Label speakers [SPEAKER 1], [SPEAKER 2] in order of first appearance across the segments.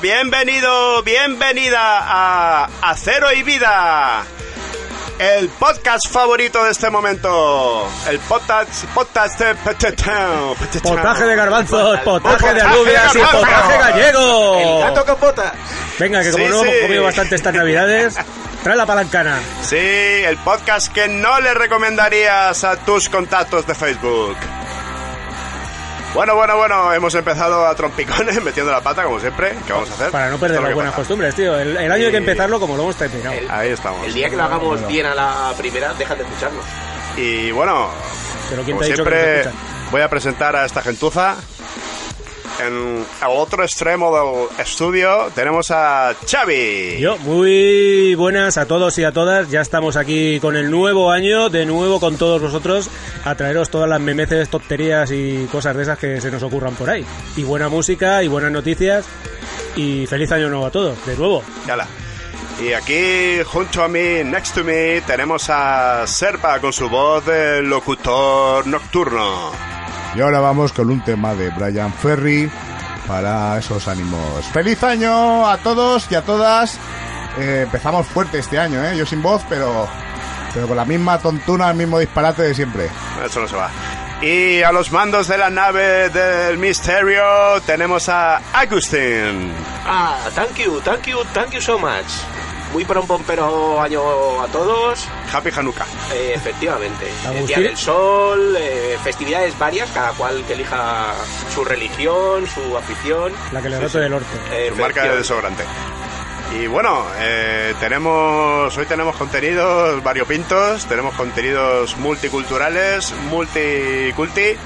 [SPEAKER 1] bienvenido, bienvenida a Acero y Vida, el podcast favorito de este momento, el podcast, podcast de
[SPEAKER 2] Potaje de garbanzos, potaje de
[SPEAKER 1] Potaje de
[SPEAKER 2] alubias y potaje gallego.
[SPEAKER 3] El gato con botas.
[SPEAKER 2] Venga, que como
[SPEAKER 1] Sí,
[SPEAKER 2] no
[SPEAKER 1] sí.
[SPEAKER 2] hemos comido bastante estas navidades, trae la palancana.
[SPEAKER 1] Sí, el podcast que no le recomendarías a tus contactos de Facebook. Bueno, bueno, bueno, hemos empezado a trompicones metiendo la pata como siempre. ¿Qué vamos a hacer?
[SPEAKER 2] Para no perder las buenas costumbres, tío. El, el año hay que
[SPEAKER 1] Y-
[SPEAKER 2] empezarlo como lo hemos terminado.
[SPEAKER 3] El-
[SPEAKER 1] Ahí estamos.
[SPEAKER 3] El día que lo hagamos bien a la primera, dejan de escucharnos.
[SPEAKER 1] Y bueno,
[SPEAKER 2] Pero ¿quién
[SPEAKER 1] como
[SPEAKER 2] te ha dicho que
[SPEAKER 1] siempre, voy a presentar a esta gentuza. En el otro extremo del estudio tenemos a Xavi.
[SPEAKER 2] Yo, muy buenas a todos y a todas. Ya estamos aquí con el nuevo año, de nuevo con todos vosotros, a traeros todas las memeces, tonterías y cosas de esas que se nos ocurran por ahí. Y buena música y buenas noticias. Y feliz año nuevo a todos, de nuevo.
[SPEAKER 1] Yala. Y aquí, junto a mí, next to me, tenemos a Serpa con su voz de locutor nocturno.
[SPEAKER 4] Y ahora vamos con un tema de Brian Ferry para esos ánimos. ¡Feliz año a todos y a todas! Eh, empezamos fuerte este año, ¿eh? Yo sin voz, pero, pero con la misma tontuna, el mismo disparate de siempre.
[SPEAKER 1] Eso no se va. Y a los mandos de la nave del misterio tenemos a Agustín.
[SPEAKER 3] Ah, thank you, thank you, thank you so much. Muy para un pompero año a todos.
[SPEAKER 1] Happy Hanukkah.
[SPEAKER 3] Eh, efectivamente. El. Día del Sol, eh, festividades varias, cada cual que elija su religión, su afición.
[SPEAKER 2] La que le rote del orto.
[SPEAKER 3] Eh,
[SPEAKER 1] Su marca de desodorante. Y bueno, eh, tenemos hoy tenemos contenidos variopintos, tenemos contenidos multiculturales, multiculti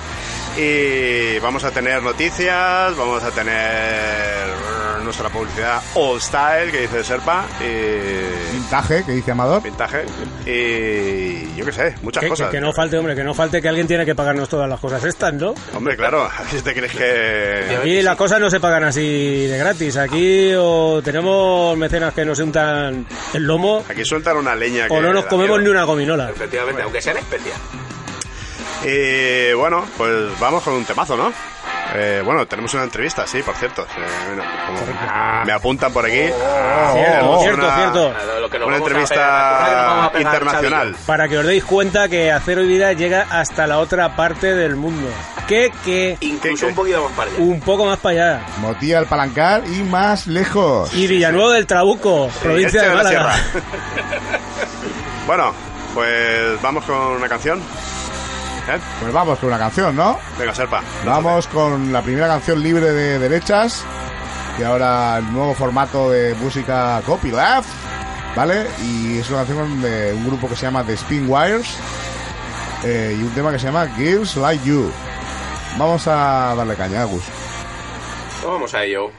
[SPEAKER 1] y vamos a tener noticias, vamos a tener nuestra publicidad All Style que dice Serpa y
[SPEAKER 4] Pintaje, que dice Amador.
[SPEAKER 1] pintaje y yo qué sé, muchas
[SPEAKER 2] Que,
[SPEAKER 1] cosas.
[SPEAKER 2] que- que no falte, hombre, que no falte que alguien tiene que pagarnos todas las cosas estas, ¿no?
[SPEAKER 1] Hombre, claro, a ver si te crees que
[SPEAKER 2] Aquí las cosas no se pagan así de gratis. Aquí o tenemos mecenas que nos untan el lomo
[SPEAKER 1] aquí sueltan una leña que
[SPEAKER 2] o no nos comemos
[SPEAKER 1] miedo.
[SPEAKER 2] ni una gominola.
[SPEAKER 3] Efectivamente, aunque sean especial.
[SPEAKER 1] Y bueno, pues vamos con un temazo, ¿no? Eh, bueno, tenemos una entrevista, sí, por cierto. Eh, bueno, como me apuntan por aquí.
[SPEAKER 2] Cierto,
[SPEAKER 1] tenemos
[SPEAKER 2] cierto,
[SPEAKER 1] una,
[SPEAKER 2] cierto.
[SPEAKER 1] Una entrevista
[SPEAKER 3] pegar,
[SPEAKER 1] internacional.
[SPEAKER 2] Para que os deis cuenta que Acero y Vida llega hasta la otra parte del mundo. Que, que,
[SPEAKER 3] Incluso
[SPEAKER 1] ¿Qué, qué?
[SPEAKER 3] un poquito más para allá.
[SPEAKER 2] un poco más para allá.
[SPEAKER 4] Motilla el Palancar y más lejos.
[SPEAKER 2] Y Villanueva del Trabuco, provincia
[SPEAKER 1] Elche
[SPEAKER 2] de
[SPEAKER 1] la
[SPEAKER 2] Málaga.
[SPEAKER 1] Sierra. bueno, pues vamos con una canción. ¿Eh?
[SPEAKER 4] Pues vamos con una canción, ¿no?
[SPEAKER 1] Venga, Serpa.
[SPEAKER 4] Vamos con la primera canción libre de derechas. Y ahora el nuevo formato de música copyleft. ¿Vale? Y es una canción de un grupo que se llama The Spin Wires. eh, y un tema que se llama Girls Like You. Vamos a darle caña, Agus.
[SPEAKER 3] Vamos a ello.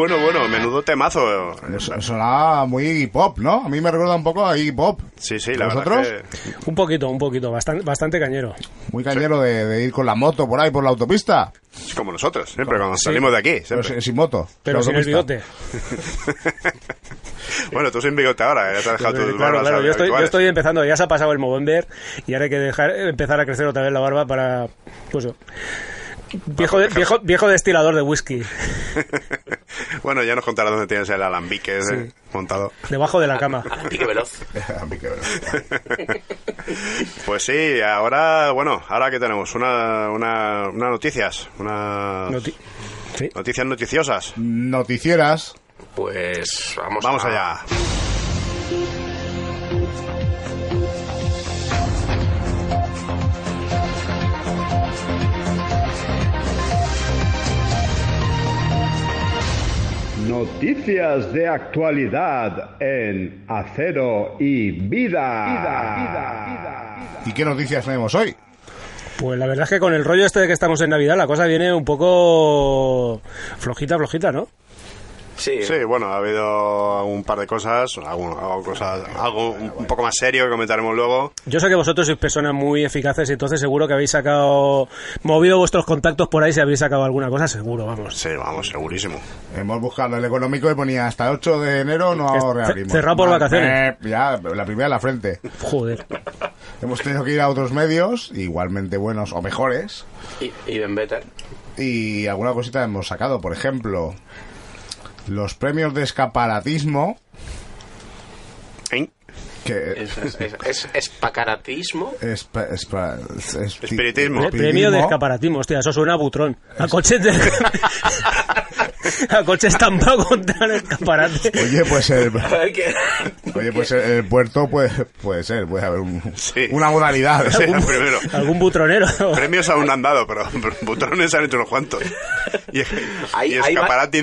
[SPEAKER 1] Bueno, bueno, menudo temazo.
[SPEAKER 4] Sonaba muy Pop, ¿no? A mí me recuerda un poco a Iggy Pop.
[SPEAKER 1] Sí, sí, la
[SPEAKER 4] ¿Vosotros?
[SPEAKER 1] verdad que...
[SPEAKER 2] Un poquito, un poquito, bastante, bastante cañero.
[SPEAKER 4] Muy cañero de, de ir con la moto por ahí, por la autopista.
[SPEAKER 1] Es como nosotros, siempre cuando salimos de aquí.
[SPEAKER 4] Pero
[SPEAKER 1] siempre.
[SPEAKER 4] sin, sin moto.
[SPEAKER 2] Pero sin el bigote.
[SPEAKER 1] bueno, tú sin bigote ahora, ya te has dejado tus
[SPEAKER 2] Claro, claro, yo estoy, yo estoy empezando, ya se ha pasado el Movember y ahora hay que dejar, empezar a crecer otra vez la barba para, pues. Viejo, de- viejo, viejo destilador de whisky,
[SPEAKER 1] bueno, ya nos contarás dónde tienes el alambique ese montado.
[SPEAKER 2] debajo de la cama.
[SPEAKER 3] Pique veloz.
[SPEAKER 1] Pues sí, ahora, bueno, ahora que tenemos una, una, una noticias, una
[SPEAKER 2] Noti- sí.
[SPEAKER 1] noticias noticiosas.
[SPEAKER 4] Noticieras.
[SPEAKER 3] Pues vamos,
[SPEAKER 1] Vamos
[SPEAKER 3] a-
[SPEAKER 1] allá.
[SPEAKER 5] Noticias de actualidad en Acero y Vida.
[SPEAKER 4] ¿Y qué noticias tenemos hoy?
[SPEAKER 2] Pues la verdad es que con el rollo este de que estamos en Navidad la cosa viene un poco flojita, flojita, ¿no?
[SPEAKER 3] Sí,
[SPEAKER 1] Sí, bueno, ha habido un par de cosas, algo, algo, cosas, algo un un poco más serio que comentaremos luego.
[SPEAKER 2] Yo sé que vosotros sois personas muy eficaces y entonces seguro que habéis sacado, movido vuestros contactos por ahí si habéis sacado alguna cosa, seguro, vamos.
[SPEAKER 1] Sí, vamos, segurísimo.
[SPEAKER 4] Hemos buscado el económico y ponía hasta el 8 de enero no reabrimos.
[SPEAKER 2] cerrado por
[SPEAKER 4] Vale,
[SPEAKER 2] vacaciones.
[SPEAKER 4] eh, ya, la primera en la frente.
[SPEAKER 2] Joder.
[SPEAKER 4] Hemos tenido que ir a otros medios, igualmente buenos o mejores,
[SPEAKER 3] y, y
[SPEAKER 4] y alguna cosita hemos sacado. Por ejemplo, los premios de escaparatismo,
[SPEAKER 1] ¿Eh?
[SPEAKER 4] Que
[SPEAKER 3] Es, es, es, es espacaratismo.
[SPEAKER 4] es, es, es- es-
[SPEAKER 1] Espiritismo.
[SPEAKER 2] Pre- Premio de escaparatismo, hostia, eso suena a butrón. A coche de... a coche estampado contra el escaparate.
[SPEAKER 4] Oye, pues el, oye, pues el, el puerto puede, puede ser, puede haber un-
[SPEAKER 1] Sí.
[SPEAKER 4] una modalidad.
[SPEAKER 1] Sí, el primero.
[SPEAKER 2] Algún butronero.
[SPEAKER 1] Premios aún han dado, pero pero butrones han hecho unos cuantos. Y,
[SPEAKER 3] Hay-
[SPEAKER 1] y
[SPEAKER 3] hay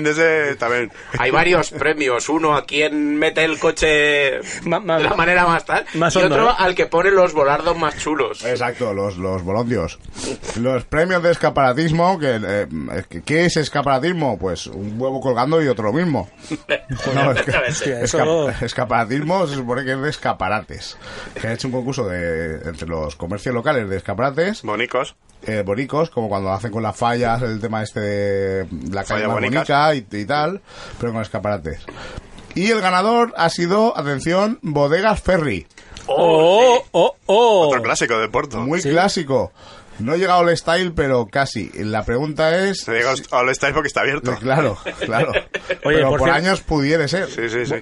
[SPEAKER 1] de ese también.
[SPEAKER 3] Hay varios premios. Uno a quien mete el coche
[SPEAKER 2] Ma- ma-
[SPEAKER 3] de la manera más tal.
[SPEAKER 2] más
[SPEAKER 3] y
[SPEAKER 2] hondo,
[SPEAKER 3] otro al que pone los volardos más chulos.
[SPEAKER 4] Exacto, los, los bolondios. Los premios de escaparatismo, que, eh, ¿qué- ¿qué es escaparatismo? Pues un huevo colgando y otro lo mismo. No, es que-
[SPEAKER 2] Hostia,
[SPEAKER 4] esca- escaparatismo se supone que es de escaparates. Que han hecho un concurso de, entre los comercios locales de escaparates,
[SPEAKER 1] Bonicos.
[SPEAKER 4] eh, bonicos, como cuando hacen con las fallas el tema este de la calle bonica y, y tal, pero con escaparates. Y el ganador ha sido, atención, Bodegas Ferry.
[SPEAKER 2] Oh, oh, oh.
[SPEAKER 1] Otro clásico de Porto.
[SPEAKER 4] Muy
[SPEAKER 2] Sí.
[SPEAKER 4] clásico. No he llegado al style, pero casi. La pregunta es...
[SPEAKER 1] Se diga All Style porque está abierto.
[SPEAKER 4] Claro, claro.
[SPEAKER 2] Oye,
[SPEAKER 4] pero
[SPEAKER 2] por
[SPEAKER 4] por, años pudiere ser.
[SPEAKER 1] Sí, sí, sí.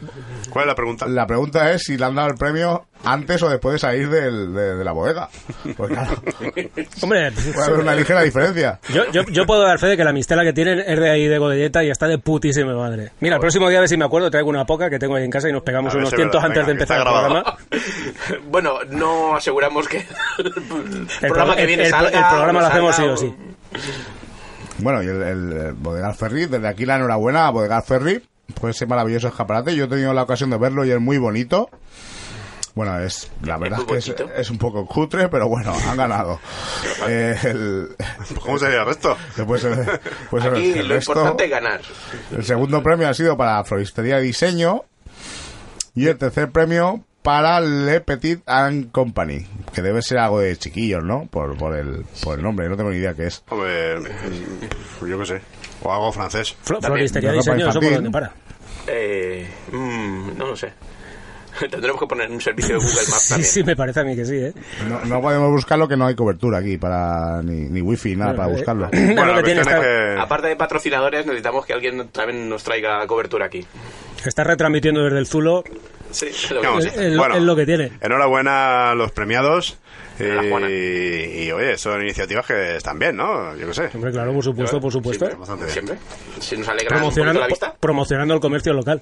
[SPEAKER 1] ¿Cuál es la pregunta?
[SPEAKER 4] La pregunta es si le han dado el premio antes o después de salir del- de, de la bodega. Pues claro,
[SPEAKER 2] Hombre,
[SPEAKER 4] puede haber una ligera diferencia.
[SPEAKER 2] yo, yo, yo puedo dar fe de que la mistela que tienen es de ahí de Godelleta y está de putísima madre. Mira, el próximo día a ver si me acuerdo, traigo una poca que tengo ahí en casa y nos pegamos unos cientos
[SPEAKER 1] verdad.
[SPEAKER 2] antes de empezar el programa.
[SPEAKER 3] bueno, no aseguramos que el,
[SPEAKER 2] El,
[SPEAKER 3] programa
[SPEAKER 2] pro-
[SPEAKER 3] que viene
[SPEAKER 2] el-
[SPEAKER 3] salga.
[SPEAKER 2] el programa lo hacemos sí o sí.
[SPEAKER 4] Bueno, y el, el, Bodegar Ferry, desde aquí la enhorabuena a Bodegar Ferry por ese maravilloso escaparate. Yo he tenido la ocasión de verlo y es muy bonito. Bueno, es la verdad es que es, un poco cutre, pero bueno, han ganado. Eh, el,
[SPEAKER 1] ¿Cómo sería el resto?
[SPEAKER 4] después el, pues el-
[SPEAKER 3] Aquí
[SPEAKER 4] el
[SPEAKER 3] lo
[SPEAKER 4] resto-
[SPEAKER 3] importante es ganar.
[SPEAKER 4] El segundo premio ha sido para Floristería de Diseño y el tercer premio para Le Petit and Company, que debe ser algo de chiquillos, ¿no? Por, por, el, por el nombre, no tengo ni idea qué es.
[SPEAKER 1] Hombre, yo qué sé. O algo francés.
[SPEAKER 2] Floristería diseño, eso por dónde para.
[SPEAKER 3] Eh, mm, no lo sé. Tendremos que poner un servicio de Google Maps
[SPEAKER 2] Sí,
[SPEAKER 3] también.
[SPEAKER 2] sí, me parece a mí que sí, ¿eh?
[SPEAKER 4] No, no podemos buscarlo que no hay cobertura aquí para ni, ni wifi, nada para
[SPEAKER 2] Eh,
[SPEAKER 4] buscarlo.
[SPEAKER 2] No,
[SPEAKER 1] Bueno,
[SPEAKER 2] lo
[SPEAKER 1] la
[SPEAKER 2] que tiene
[SPEAKER 1] cuestión
[SPEAKER 2] está,
[SPEAKER 1] es que...
[SPEAKER 3] Aparte de patrocinadores, necesitamos que alguien también nos traiga cobertura aquí.
[SPEAKER 2] está retransmitiendo desde el Zulo.
[SPEAKER 3] Sí, lo que
[SPEAKER 2] Es, es lo-
[SPEAKER 1] bueno,
[SPEAKER 2] es lo que tiene.
[SPEAKER 1] Enhorabuena a los premiados.
[SPEAKER 3] Enhorabuena.
[SPEAKER 1] Y, y, oye, son iniciativas que están bien, ¿no? Yo qué sé.
[SPEAKER 2] Hombre, claro, por supuesto, por supuesto.
[SPEAKER 1] Sí, bastante bien.
[SPEAKER 3] Siempre. Si nos alegra
[SPEAKER 2] Promocionando,
[SPEAKER 3] la vista.
[SPEAKER 2] promocionando el comercio local.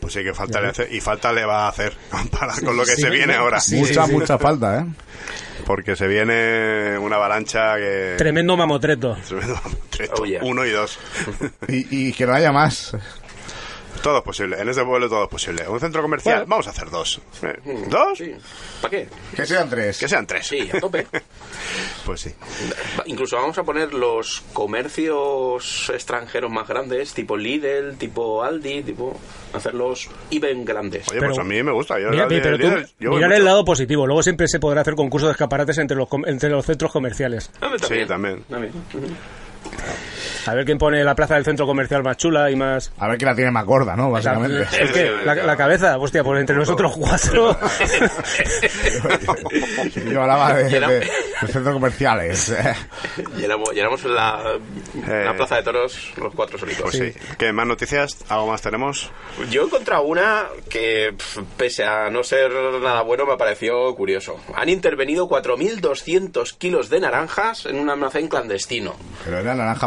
[SPEAKER 1] Pues sí, que falta le hace, y falta le va a hacer para con lo que
[SPEAKER 2] Sí,
[SPEAKER 1] se viene ahora.
[SPEAKER 2] sí.
[SPEAKER 4] mucha, mucha falta, ¿eh?
[SPEAKER 1] Porque se viene una avalancha que...
[SPEAKER 2] Tremendo mamotreto.
[SPEAKER 1] Tremendo trecho.
[SPEAKER 3] Oh, yeah.
[SPEAKER 1] Uno y dos.
[SPEAKER 4] Y, y que no haya más.
[SPEAKER 1] Todo es posible. En este pueblo todo es posible. Un centro comercial,
[SPEAKER 6] Bueno.
[SPEAKER 1] vamos a hacer dos. Eh, ¿Dos?
[SPEAKER 3] Sí. ¿Para qué?
[SPEAKER 4] Que sean tres.
[SPEAKER 1] Que sean tres.
[SPEAKER 3] Sí, a tope.
[SPEAKER 1] Pues sí.
[SPEAKER 3] Incluso vamos a poner los comercios extranjeros más grandes, tipo Lidl, tipo Aldi, tipo hacerlos even grandes.
[SPEAKER 1] Oye,
[SPEAKER 6] Pero-
[SPEAKER 1] pues a mí me gusta. Yo,
[SPEAKER 6] Mira,
[SPEAKER 1] el-
[SPEAKER 6] pero tú,
[SPEAKER 1] yo voy
[SPEAKER 6] mirar el lado positivo. Luego siempre se podrá hacer concurso de escaparates entre los, com- entre los centros comerciales.
[SPEAKER 3] Ah,
[SPEAKER 1] Sí, también.
[SPEAKER 6] A ver quién pone la plaza del centro comercial más chula y más...
[SPEAKER 4] A ver quién la tiene más gorda, ¿no? Básicamente.
[SPEAKER 6] ¿El qué? La, la cabeza, hostia, pues entre nosotros cuatro.
[SPEAKER 4] Yo hablaba de, de- de centros comerciales.
[SPEAKER 3] Llenamos, llenamos la, la
[SPEAKER 1] Eh.
[SPEAKER 3] plaza de toros los cuatro solitos.
[SPEAKER 1] Pues sí. ¿Qué más noticias? ¿Algo más tenemos?
[SPEAKER 3] Yo he encontrado una que, pese a no ser nada bueno, me pareció curioso. Han intervenido 4.200 kilos de naranjas en un almacén clandestino.
[SPEAKER 4] ¿Pero era naranja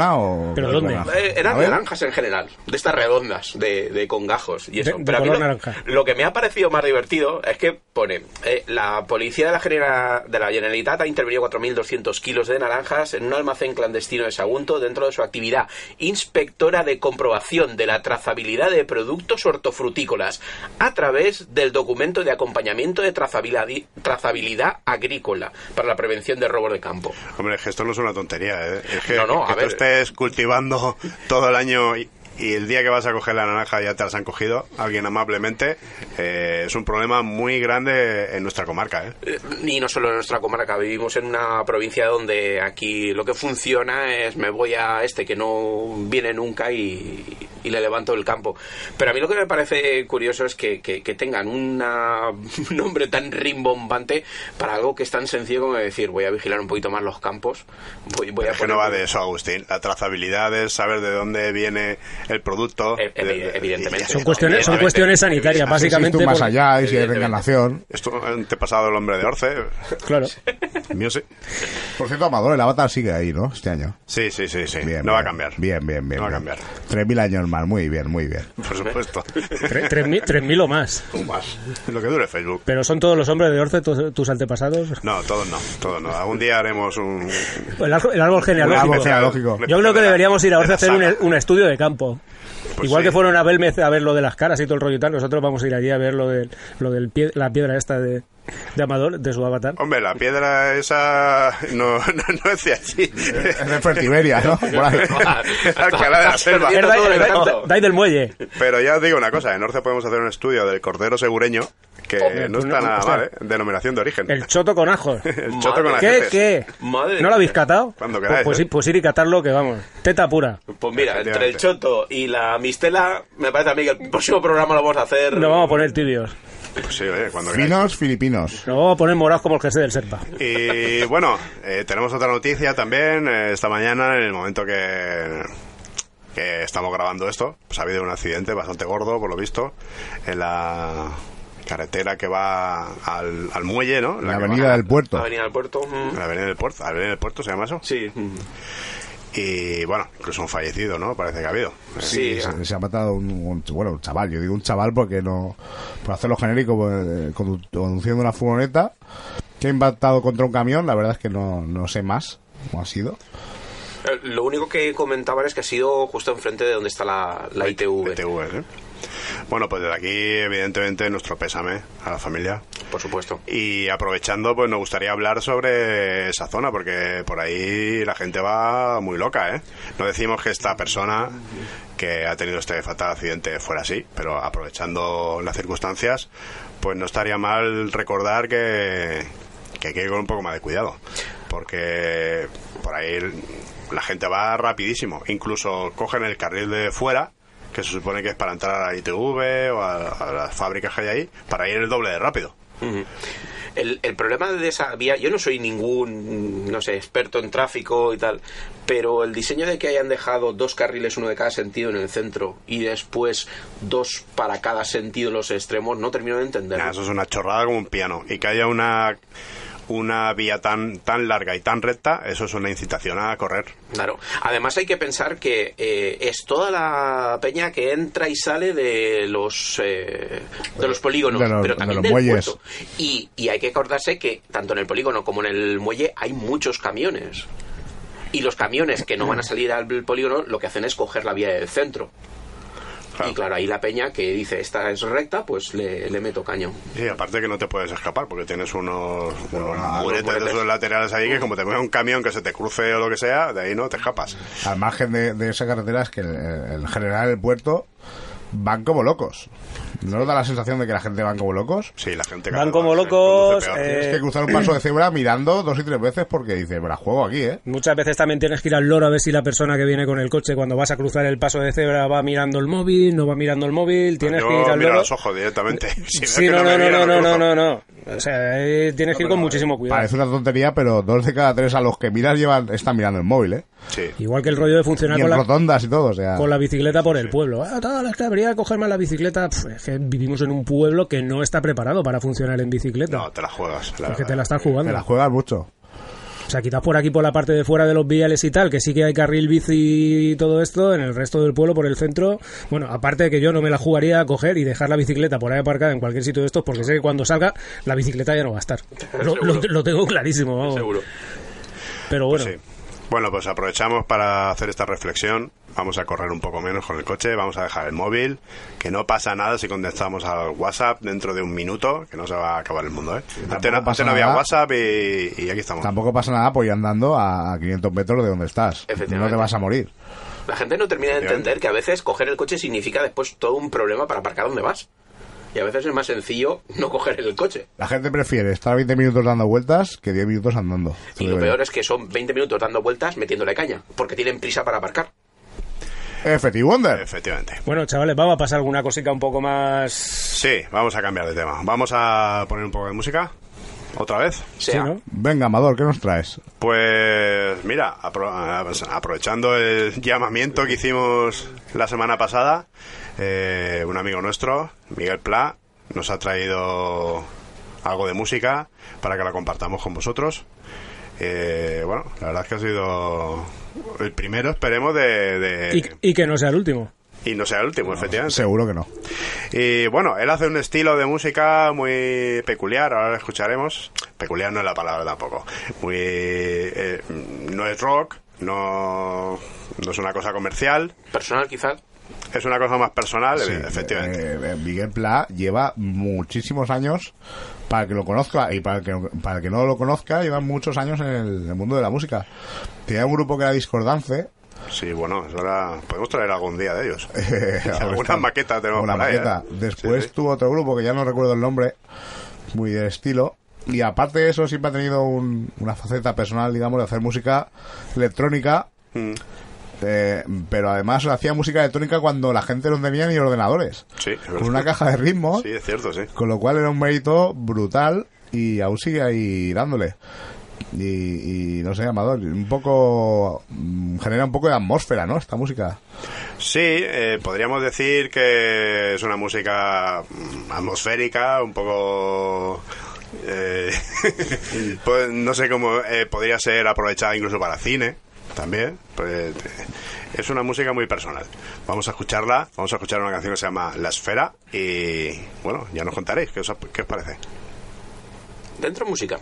[SPEAKER 4] o...?
[SPEAKER 6] ¿Pero dónde?
[SPEAKER 3] Eh, eran naranjas en general, de estas redondas, de, de con gajos y eso.
[SPEAKER 6] De- de
[SPEAKER 3] Pero a mí lo,
[SPEAKER 6] naranja.
[SPEAKER 3] lo que me ha parecido más divertido es que pone, eh, la policía de la, Genera- de la Generalitat ha intervenido 4.200 kilos de naranjas en un almacén clandestino de Sagunto dentro de su actividad inspectora de comprobación de la trazabilidad de productos hortofrutícolas a través del documento de acompañamiento de trazabilidad, trazabilidad agrícola para la prevención de robos de campo.
[SPEAKER 1] Hombre, es que esto no es una tontería, ¿eh? Es que,
[SPEAKER 3] No, no, a ver.
[SPEAKER 1] Cultivando todo el año y el día que vas a coger la naranja ya te las han cogido, alguien amablemente, eh, es un problema muy grande en nuestra comarca, ¿eh?
[SPEAKER 3] Eh, Y no solo en nuestra comarca, vivimos en una provincia donde aquí lo que funciona es me voy a este que no viene nunca y, y le levanto el campo. Pero a mí lo que me parece curioso es que, que- que tengan una- un nombre tan rimbombante para algo que es tan sencillo como decir voy a vigilar un poquito más los campos. Voy, voy a
[SPEAKER 1] Es que no va de eso, Agustín. La trazabilidad es saber de dónde viene el producto.
[SPEAKER 3] E- evi-
[SPEAKER 1] de- de-
[SPEAKER 3] evidentemente.
[SPEAKER 6] Son cuestiones, son cuestiones sanitarias, básicamente.
[SPEAKER 4] un más
[SPEAKER 6] por-
[SPEAKER 4] allá y si hay reencarnación.
[SPEAKER 1] Esto te pasado el hombre de Orce.
[SPEAKER 6] Claro.
[SPEAKER 1] El mío sí.
[SPEAKER 4] Por cierto, Amador, el avatar sigue ahí, ¿no? Este año.
[SPEAKER 1] Sí, sí, sí, sí.
[SPEAKER 4] Bien,
[SPEAKER 1] no va a
[SPEAKER 4] bien.
[SPEAKER 1] cambiar.
[SPEAKER 4] Bien, bien, bien.
[SPEAKER 1] No va a
[SPEAKER 4] bien.
[SPEAKER 1] cambiar.
[SPEAKER 4] 3.000 años más, muy bien, muy bien.
[SPEAKER 1] Por supuesto.
[SPEAKER 6] Tre- tres mil- tres mil o más.
[SPEAKER 1] Lo que dure Facebook.
[SPEAKER 6] Pero son todos los hombres de Orce tus, tus antepasados.
[SPEAKER 1] No, todos no, todos no. Algún día haremos un...
[SPEAKER 6] El, árbol- el árbol genealógico.
[SPEAKER 4] genealógico.
[SPEAKER 6] Yo creo que deberíamos ir a Orce a hacer un, un estudio de campo.
[SPEAKER 1] Pues
[SPEAKER 6] Igual
[SPEAKER 1] sí.
[SPEAKER 6] que fueron a Belmez a ver lo de las caras y todo el rollo y tal, nosotros vamos a ir allí a ver lo de lo del pie- la piedra esta de, de Amador, de su avatar.
[SPEAKER 1] Hombre, la piedra esa no, no, no es de allí.
[SPEAKER 4] Es de Fertiberia, ¿no?
[SPEAKER 1] Alcalá de la Selva.
[SPEAKER 6] Es de- de- de del muelle.
[SPEAKER 1] Pero ya os digo una cosa, en Orce podemos hacer un estudio del cordero segureño que no
[SPEAKER 6] pues
[SPEAKER 1] está
[SPEAKER 6] no,
[SPEAKER 1] nada mal, ¿eh? Denominación de origen.
[SPEAKER 6] El choto con ajos.
[SPEAKER 1] El choto con
[SPEAKER 6] ¿Qué?
[SPEAKER 1] ajetes.
[SPEAKER 6] ¿Qué?
[SPEAKER 3] Madre
[SPEAKER 6] ¿No lo habéis catado?
[SPEAKER 1] Cuando
[SPEAKER 6] Pues-
[SPEAKER 1] queráis,
[SPEAKER 6] pues,
[SPEAKER 1] ¿eh?
[SPEAKER 6] ir- pues ir y catarlo, que vamos. Teta pura.
[SPEAKER 3] Pues mira, entre el choto y la mistela, me parece a mí que el próximo programa lo vamos a hacer.
[SPEAKER 6] Nos vamos a poner tibios.
[SPEAKER 1] Pues sí, oye, cuando queráis.
[SPEAKER 4] Finos filipinos.
[SPEAKER 6] Nos vamos a poner morados como el jersey del Serpa.
[SPEAKER 1] Y bueno, eh, tenemos otra noticia también eh, esta mañana, en el momento que, que estamos grabando esto, pues ha habido un accidente bastante gordo, por lo visto, en la carretera que va al, al muelle, ¿no?
[SPEAKER 4] La avenida
[SPEAKER 1] va-
[SPEAKER 4] del puerto.
[SPEAKER 3] Avenida del Puerto. mm.
[SPEAKER 1] La avenida del puerto, la avenida del puerto se llama eso.
[SPEAKER 3] Sí. mm.
[SPEAKER 1] Y bueno, incluso un fallecido, ¿no? Parece que ha habido.
[SPEAKER 3] Sí,
[SPEAKER 4] Se, se ha matado un, un- bueno, un chaval. Yo digo un chaval porque no. Por hacerlo genérico, pues, eh, condu- conduciendo una furgoneta que ha impactado contra un camión. La verdad es que no, no sé más cómo ha sido.
[SPEAKER 3] Eh, Lo único que comentaban es que ha sido justo enfrente de donde está la, la ITV.
[SPEAKER 1] ITV, ¿eh? Bueno, pues desde aquí, evidentemente, nuestro pésame a la familia.
[SPEAKER 3] Por supuesto.
[SPEAKER 1] Y aprovechando, pues nos gustaría hablar sobre esa zona, porque por ahí la gente va muy loca, ¿eh? No decimos que esta persona que ha tenido este fatal accidente fuera así, pero aprovechando las circunstancias, pues no estaría mal recordar que, que hay que ir con un poco más de cuidado, porque por ahí la gente va rapidísimo, incluso cogen el carril de fuera, que se supone que es para entrar a la ITV o a, a las fábricas que hay ahí, para ir el doble de rápido.
[SPEAKER 3] El, el problema de esa vía, yo no soy ningún, no sé, experto en tráfico y tal, pero el diseño de que hayan dejado dos carriles, uno de cada sentido en el centro y después dos para cada sentido en los extremos, no termino de entender.
[SPEAKER 1] Nah, eso es una chorrada como un piano. Y que haya una una vía tan tan larga y tan recta, eso es una incitación a correr.
[SPEAKER 3] Claro. Además hay que pensar que eh, es toda la peña que entra y sale de los eh, de los polígonos,
[SPEAKER 4] De los-
[SPEAKER 3] pero
[SPEAKER 4] de
[SPEAKER 3] también
[SPEAKER 4] los
[SPEAKER 3] del
[SPEAKER 4] muelles.
[SPEAKER 3] puerto. Y, y hay que acordarse que tanto en el polígono como en el muelle hay muchos camiones. Y los camiones que no van a salir al polígono lo que hacen es coger la vía del centro.
[SPEAKER 1] Claro.
[SPEAKER 3] Y claro, ahí la peña que dice esta es recta, pues le, le meto caño.
[SPEAKER 1] Y aparte que no te puedes escapar porque tienes unos, unos
[SPEAKER 4] ah,
[SPEAKER 1] muretes de esos laterales ahí que como te mueve un camión que se te cruce o lo que sea, de ahí no te escapas.
[SPEAKER 4] Al margen de, de esa carretera es que el- en general el puerto van como locos. ¿No os da la sensación de que la gente van como locos?
[SPEAKER 1] Sí, la gente
[SPEAKER 2] Van como locos, eh,
[SPEAKER 4] Tienes que cruzar un paso de cebra mirando dos y tres veces porque dices, me la juego aquí, ¿eh?
[SPEAKER 2] Muchas veces también tienes que ir al loro a ver si la persona que viene con el coche cuando vas a cruzar el paso de cebra va mirando el móvil, no va mirando el móvil, tienes
[SPEAKER 1] Yo
[SPEAKER 2] que ir al loro.
[SPEAKER 1] los ojos directamente. Si
[SPEAKER 2] Sí, no, no, no,
[SPEAKER 1] mira,
[SPEAKER 2] no, no, no, no, no. O sea, eh, tienes que ir con muchísimo cuidado.
[SPEAKER 4] Parece una tontería, pero dos de cada tres a los que miras llevan, están mirando el móvil, ¿eh?
[SPEAKER 1] Sí.
[SPEAKER 2] Igual que el rollo de funcionar
[SPEAKER 4] Y
[SPEAKER 2] con
[SPEAKER 4] en
[SPEAKER 2] la,
[SPEAKER 4] rotondas y todo, o sea...
[SPEAKER 2] con la bicicleta por el pueblo. Ah, tal, es que habría que coger más la bicicleta. Pff, es que vivimos en un pueblo que no está preparado para funcionar en bicicleta.
[SPEAKER 1] No, te la juegas. la
[SPEAKER 2] es que te la estás jugando.
[SPEAKER 4] Te la juegas mucho.
[SPEAKER 2] O sea, quizás por aquí, por la parte de fuera de los viales y tal, que sí que hay carril bici y todo esto, en el resto del pueblo, por el centro, bueno, aparte de que yo no me la jugaría a coger y dejar la bicicleta por ahí aparcada en cualquier sitio de estos, porque sé que cuando salga, la bicicleta ya no va a estar. Lo, lo- lo tengo clarísimo, vamos.
[SPEAKER 3] Seguro.
[SPEAKER 2] Pero bueno,
[SPEAKER 1] Sí. Bueno, pues aprovechamos para hacer esta reflexión. Vamos a correr un poco menos con el coche, vamos a dejar el móvil, que no pasa nada si contestamos al WhatsApp dentro de un minuto, que no se va a acabar el mundo, ¿eh? Antes, no-
[SPEAKER 4] pasa
[SPEAKER 1] antes no había
[SPEAKER 4] nada.
[SPEAKER 1] WhatsApp y, y aquí estamos.
[SPEAKER 4] Tampoco pasa nada pues ir andando a 500 metros de donde estás.
[SPEAKER 3] Efectivamente.
[SPEAKER 4] No te vas a morir.
[SPEAKER 3] La gente no termina de entender que a veces coger el coche significa después todo un problema para aparcar donde vas. Y a veces es más sencillo no coger el coche.
[SPEAKER 4] La gente prefiere estar 20 minutos dando vueltas que 10 minutos andando.
[SPEAKER 3] Y lo peor es que son 20 minutos dando vueltas metiéndole caña, porque tienen prisa para aparcar.
[SPEAKER 4] Effective Wonder.
[SPEAKER 1] Efectivamente.
[SPEAKER 2] bueno, chavales, vamos a pasar alguna cosita un poco más...
[SPEAKER 1] Sí, vamos a cambiar de tema. Vamos a poner un poco de música. ¿Otra vez?
[SPEAKER 2] Sí.
[SPEAKER 4] Venga, Amador, ¿qué nos traes?
[SPEAKER 1] Pues mira, apro- aprovechando el llamamiento que hicimos la semana pasada, eh, un amigo nuestro, Miguel Pla, nos ha traído algo de música para que la compartamos con vosotros. Eh, bueno, la verdad es que ha sido el primero, esperemos, de... de-
[SPEAKER 2] Y, y que no sea el último.
[SPEAKER 1] y no sea el último, efectivamente.
[SPEAKER 4] Seguro que no.
[SPEAKER 1] Y bueno, él hace un estilo de música muy peculiar, ahora lo escucharemos. Peculiar no es la palabra tampoco. Muy, eh, no es rock, no, no es una cosa comercial,
[SPEAKER 3] personal quizás.
[SPEAKER 1] Es una cosa más personal,
[SPEAKER 4] Sí,
[SPEAKER 1] efectivamente.
[SPEAKER 4] eh, eh, Miguel Pla lleva muchísimos años, para que lo conozca y para que, para que no lo conozca, lleva muchos años en el, en el mundo de la música. Tenía un grupo que era Discordance.
[SPEAKER 1] Sí, bueno, es hora- podemos traer algún día de ellos. Algunas maquetas tenemos
[SPEAKER 4] Una
[SPEAKER 1] por ahí,
[SPEAKER 4] maqueta.
[SPEAKER 1] ¿eh?
[SPEAKER 4] Después
[SPEAKER 1] Sí, sí.
[SPEAKER 4] tuvo otro grupo que ya no recuerdo el nombre, muy de estilo. Y aparte de eso, siempre ha tenido un- una faceta personal, digamos, de hacer música electrónica.
[SPEAKER 1] Mm,
[SPEAKER 4] eh, pero además hacía música electrónica cuando la gente no tenía ni ordenadores.
[SPEAKER 1] Sí, es verdad.
[SPEAKER 4] Con una caja de ritmos.
[SPEAKER 1] Sí, es cierto, sí.
[SPEAKER 4] Con lo cual era un mérito brutal y aún sigue ahí dándole. Y, y no sé, Amador, un poco. mm, genera un poco de atmósfera, ¿no? Esta música.
[SPEAKER 1] Sí, eh, podríamos decir que es una música mm, atmosférica, un poco... eh, pues no sé cómo eh, podría ser aprovechada incluso para cine también. Pues, eh, es una música muy personal. Vamos a escucharla, vamos a escuchar una canción que se llama La Esfera y bueno, ya nos contaréis qué os, qué os parece.
[SPEAKER 3] Dentro música.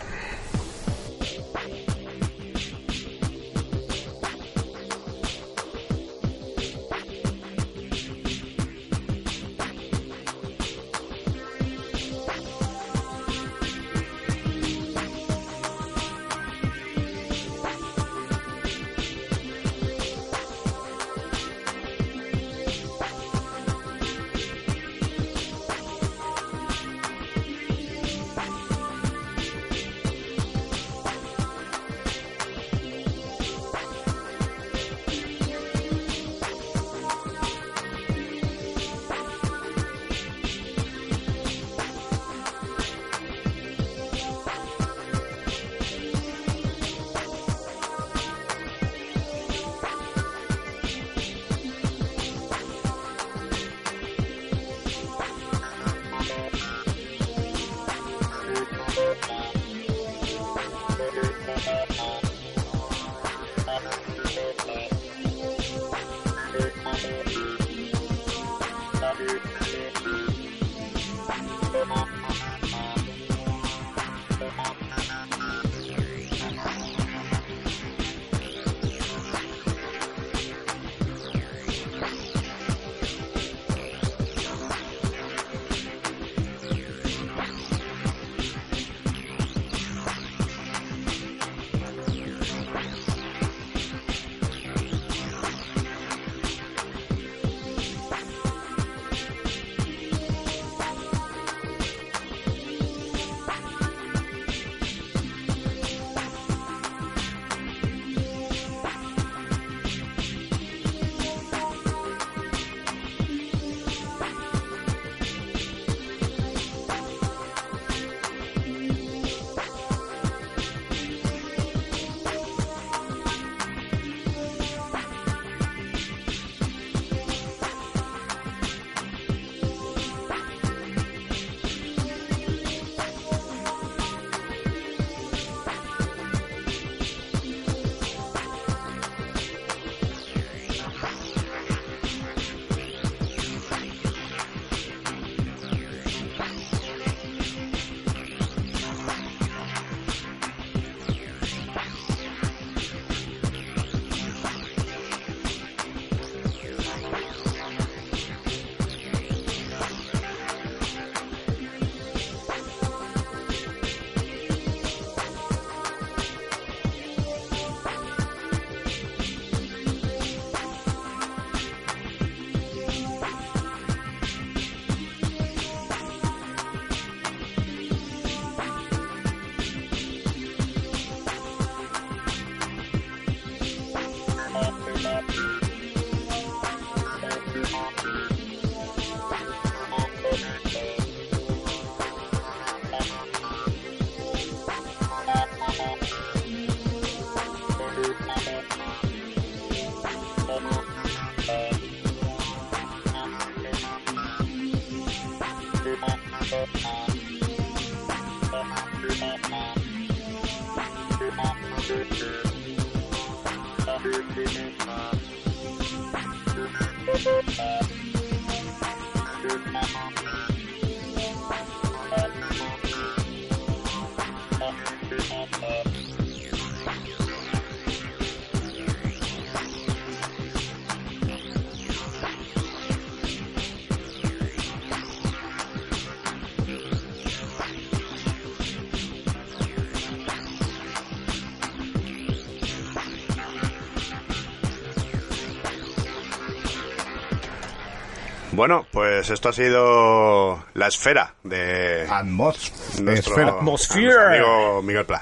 [SPEAKER 1] Bueno, pues esto ha sido la esfera de
[SPEAKER 4] Atmos.
[SPEAKER 1] nuestro.
[SPEAKER 2] Atmosphere.
[SPEAKER 1] amigo Miguel Pla.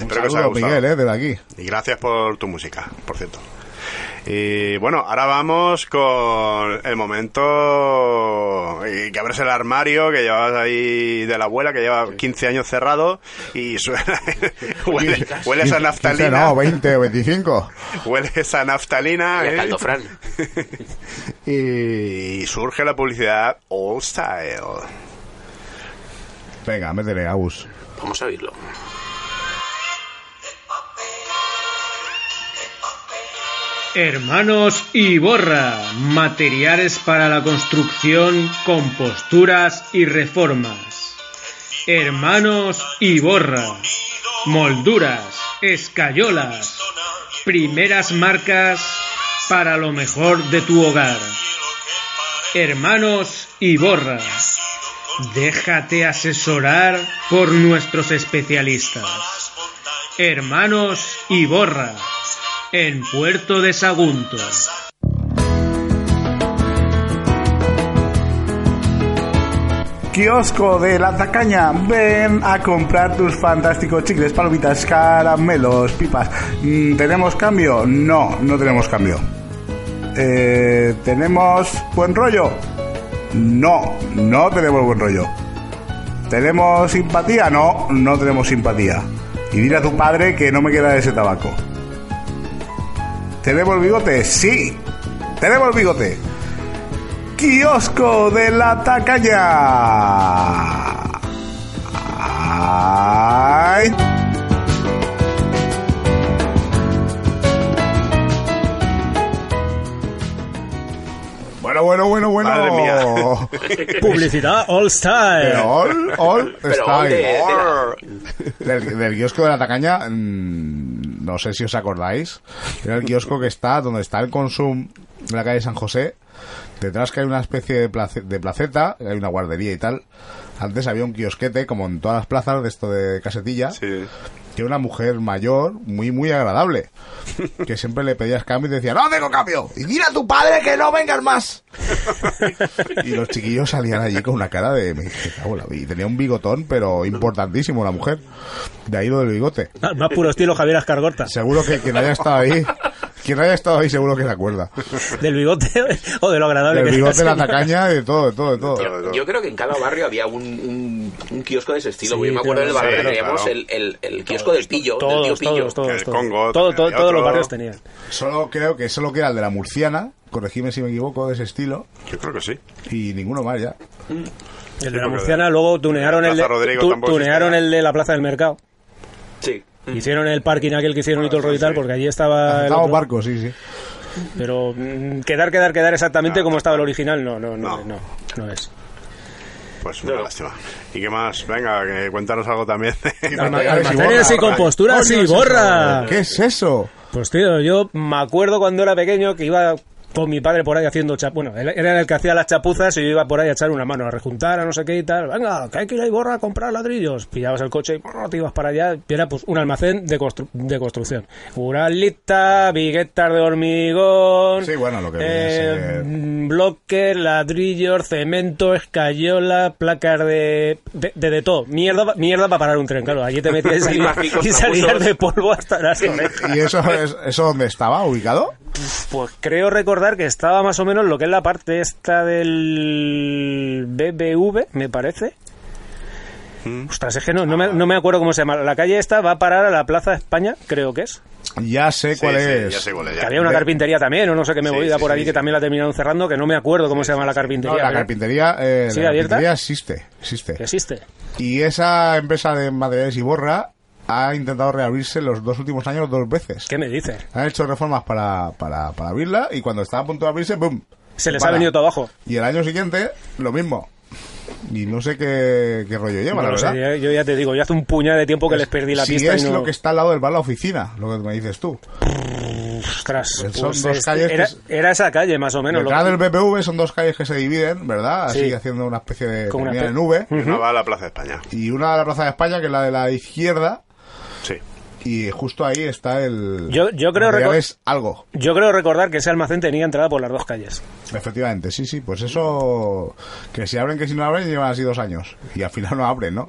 [SPEAKER 4] Un
[SPEAKER 1] Espero que os haya
[SPEAKER 4] saludo,
[SPEAKER 1] gustado.
[SPEAKER 4] Miguel, eh, desde aquí.
[SPEAKER 1] Y gracias por tu música, por cierto. Y bueno, ahora vamos con el momento y que abres el armario que llevabas ahí de la abuela, que lleva 15 años cerrado y suena, huele, huele esa
[SPEAKER 4] 15,
[SPEAKER 1] naftalina.
[SPEAKER 4] No, 20 o 25.
[SPEAKER 1] Huele esa naftalina.
[SPEAKER 3] Y a
[SPEAKER 1] ¿eh?
[SPEAKER 3] Caldofrán.
[SPEAKER 1] y surge la publicidad All Style.
[SPEAKER 4] Venga, métele, Agus.
[SPEAKER 3] Vamos a oírlo.
[SPEAKER 7] Hermanos Iborra, materiales para la construcción, composturas y reformas. Hermanos Iborra, molduras, escayolas, primeras marcas para lo mejor de tu hogar. Hermanos Iborra, déjate asesorar por nuestros especialistas. Hermanos Iborra, en Puerto de Sagunto.
[SPEAKER 8] Kiosco de la Tacaña, ven a comprar tus fantásticos chicles, palomitas, caramelos, pipas. Mm, ¿Tenemos cambio? No, no tenemos cambio. Eh, ¿Tenemos buen rollo? No, no tenemos buen rollo. ¿Tenemos simpatía? No, no tenemos simpatía. Y dile a tu padre que no me queda ese tabaco. ¿Tenemos bigote? Sí, tenemos bigote. Kiosco de la Tacaña. Ay.
[SPEAKER 4] Bueno, bueno, bueno, bueno.
[SPEAKER 1] Madre mía.
[SPEAKER 2] Publicidad All Style.
[SPEAKER 4] Pero all, all
[SPEAKER 3] Pero
[SPEAKER 4] está
[SPEAKER 3] all de-
[SPEAKER 4] ahí.
[SPEAKER 3] de la-
[SPEAKER 4] Del, del kiosco de la tacaña, mm, no sé si os acordáis, era el kiosco que está donde está el Consum en la calle San José. Detrás que hay una especie de, place- de placeta, hay una guardería y tal. Antes había un kiosquete, como en todas las plazas de esto de casetilla,
[SPEAKER 1] Sí.
[SPEAKER 4] Que una mujer mayor, muy, muy agradable, que siempre le pedías cambio y te decía, no tengo cambio, y dile a tu padre que no vengas más. y los chiquillos salían allí con una cara de, me dije, "Cago en la vida". y tenía un bigotón, pero importantísimo la mujer, de ahí lo del bigote.
[SPEAKER 2] Al Más puro estilo Javier Ascargorta.
[SPEAKER 4] Seguro que quien haya estado ahí, quien haya estado ahí seguro que se acuerda.
[SPEAKER 2] Del bigote o de lo agradable
[SPEAKER 4] Del
[SPEAKER 2] que
[SPEAKER 4] bigote,
[SPEAKER 2] sea
[SPEAKER 4] la tacaña, de todo, de todo, de todo.
[SPEAKER 3] Yo, yo creo que en cada barrio había un, un, un kiosco de ese estilo.
[SPEAKER 2] Sí,
[SPEAKER 3] porque yo me acuerdo del barrio que
[SPEAKER 1] sí,
[SPEAKER 3] teníamos
[SPEAKER 1] claro.
[SPEAKER 3] el, el, el kiosco del pillo, del tío
[SPEAKER 2] Todos,
[SPEAKER 3] pillo.
[SPEAKER 2] todos, todos, todos.
[SPEAKER 1] Congo
[SPEAKER 2] Todo- todo- todos los barrios tenían.
[SPEAKER 4] Solo creo que solo queda el de la murciana, corregime si me equivoco, de ese estilo,
[SPEAKER 1] Yo creo que sí.
[SPEAKER 4] y ninguno más ya.
[SPEAKER 2] El de
[SPEAKER 1] Sí,
[SPEAKER 2] la Murciana, luego tunearon, el de, tu- tunearon el de la Plaza del Mercado.
[SPEAKER 3] Sí.
[SPEAKER 2] Hicieron el parking aquel que hicieron y todo el rollo y tal,
[SPEAKER 1] sí.
[SPEAKER 2] porque allí estaba el otro.
[SPEAKER 4] barcos, sí, sí.
[SPEAKER 2] Pero mm, quedar, quedar, quedar exactamente como estaba el original, no, no, no,
[SPEAKER 1] No.
[SPEAKER 2] no, no es.
[SPEAKER 1] Pues una lástima. ¿Y qué más? Venga, que cuéntanos algo también.
[SPEAKER 2] Alma-
[SPEAKER 4] Materiales y
[SPEAKER 2] Almacenes y
[SPEAKER 4] es eso.
[SPEAKER 2] borra.
[SPEAKER 4] ¿Qué es eso?
[SPEAKER 2] Pues tío, yo me acuerdo cuando era pequeño que iba con mi padre por ahí haciendo chap bueno, él era el que hacía las chapuzas y yo iba por ahí a echar una mano, a rejuntar, a no sé qué y tal. Venga, que hay que ir a Iborra a comprar ladrillos. Pillabas el coche y brrr, te ibas para allá y era pues un almacén de, constru- de construcción. Uralita, viguetas de hormigón,
[SPEAKER 4] Sí, bueno, lo que viene a ser-
[SPEAKER 2] mm, bloques, ladrillos, cemento, escayola, placas de de, de, de todo. Mierda, mierda para parar un tren, claro. Allí te metías y y salías de polvo hasta las orejas.
[SPEAKER 4] ¿Y eso, es, eso dónde estaba ubicado?
[SPEAKER 2] Pues creo recordar que estaba más o menos lo que es la parte esta del BBV, me parece. Ostras, es que no, no, me, no me acuerdo cómo se llama. La calle esta va a parar a la Plaza España, creo que es.
[SPEAKER 4] Ya sé
[SPEAKER 1] Sí,
[SPEAKER 4] cuál
[SPEAKER 1] sí,
[SPEAKER 4] es.
[SPEAKER 1] ya sé cuál es.
[SPEAKER 2] Que había una carpintería también, o no sé qué me
[SPEAKER 1] Sí,
[SPEAKER 2] voy a
[SPEAKER 1] sí,
[SPEAKER 2] por
[SPEAKER 1] sí,
[SPEAKER 2] ahí,
[SPEAKER 1] sí.
[SPEAKER 2] que también la terminaron cerrando, que no me acuerdo cómo se llama la
[SPEAKER 4] No,
[SPEAKER 2] carpintería.
[SPEAKER 4] la carpintería, eh,
[SPEAKER 2] ¿Sigue
[SPEAKER 4] la
[SPEAKER 2] abierta?
[SPEAKER 4] carpintería existe, existe.
[SPEAKER 2] existe.
[SPEAKER 4] Y esa empresa de materiales y borra ha intentado reabrirse los dos últimos años dos veces.
[SPEAKER 2] ¿Qué me dices?
[SPEAKER 4] Han hecho reformas para, para, para abrirla y cuando estaba a punto de abrirse, ¡boom!
[SPEAKER 2] Se les
[SPEAKER 4] Para.
[SPEAKER 2] ha venido todo abajo.
[SPEAKER 4] Y el año siguiente, lo mismo. Y no sé qué, qué rollo lleva,
[SPEAKER 2] No
[SPEAKER 4] la
[SPEAKER 2] sé,
[SPEAKER 4] verdad.
[SPEAKER 2] yo- yo ya te digo, yo hace un puñado de tiempo que les perdí la
[SPEAKER 4] si
[SPEAKER 2] pista
[SPEAKER 4] es
[SPEAKER 2] y no...
[SPEAKER 4] lo que está al lado del bar La Oficina, lo que me dices tú.
[SPEAKER 2] Ostras,
[SPEAKER 4] Son
[SPEAKER 2] pues
[SPEAKER 4] dos
[SPEAKER 2] es-
[SPEAKER 4] calles que
[SPEAKER 2] era,
[SPEAKER 4] es-
[SPEAKER 2] era esa calle, más o menos. lo
[SPEAKER 4] Detrás
[SPEAKER 2] que-
[SPEAKER 4] del BPV son dos calles que se dividen, ¿verdad? Así
[SPEAKER 2] Sí.
[SPEAKER 4] haciendo una especie de
[SPEAKER 2] Como una espe-
[SPEAKER 4] en V.
[SPEAKER 1] Una va a la Plaza de España.
[SPEAKER 4] Y una de la Plaza de España, que es la de la izquierda. Y justo ahí está el...
[SPEAKER 2] Yo- yo creo
[SPEAKER 4] materiales algo.
[SPEAKER 2] Yo creo recordar que ese almacén tenía entrada por las dos calles.
[SPEAKER 4] Efectivamente, sí, sí, pues eso, que si abren, que si no abren, llevan así dos años. Y al final no abren, ¿no?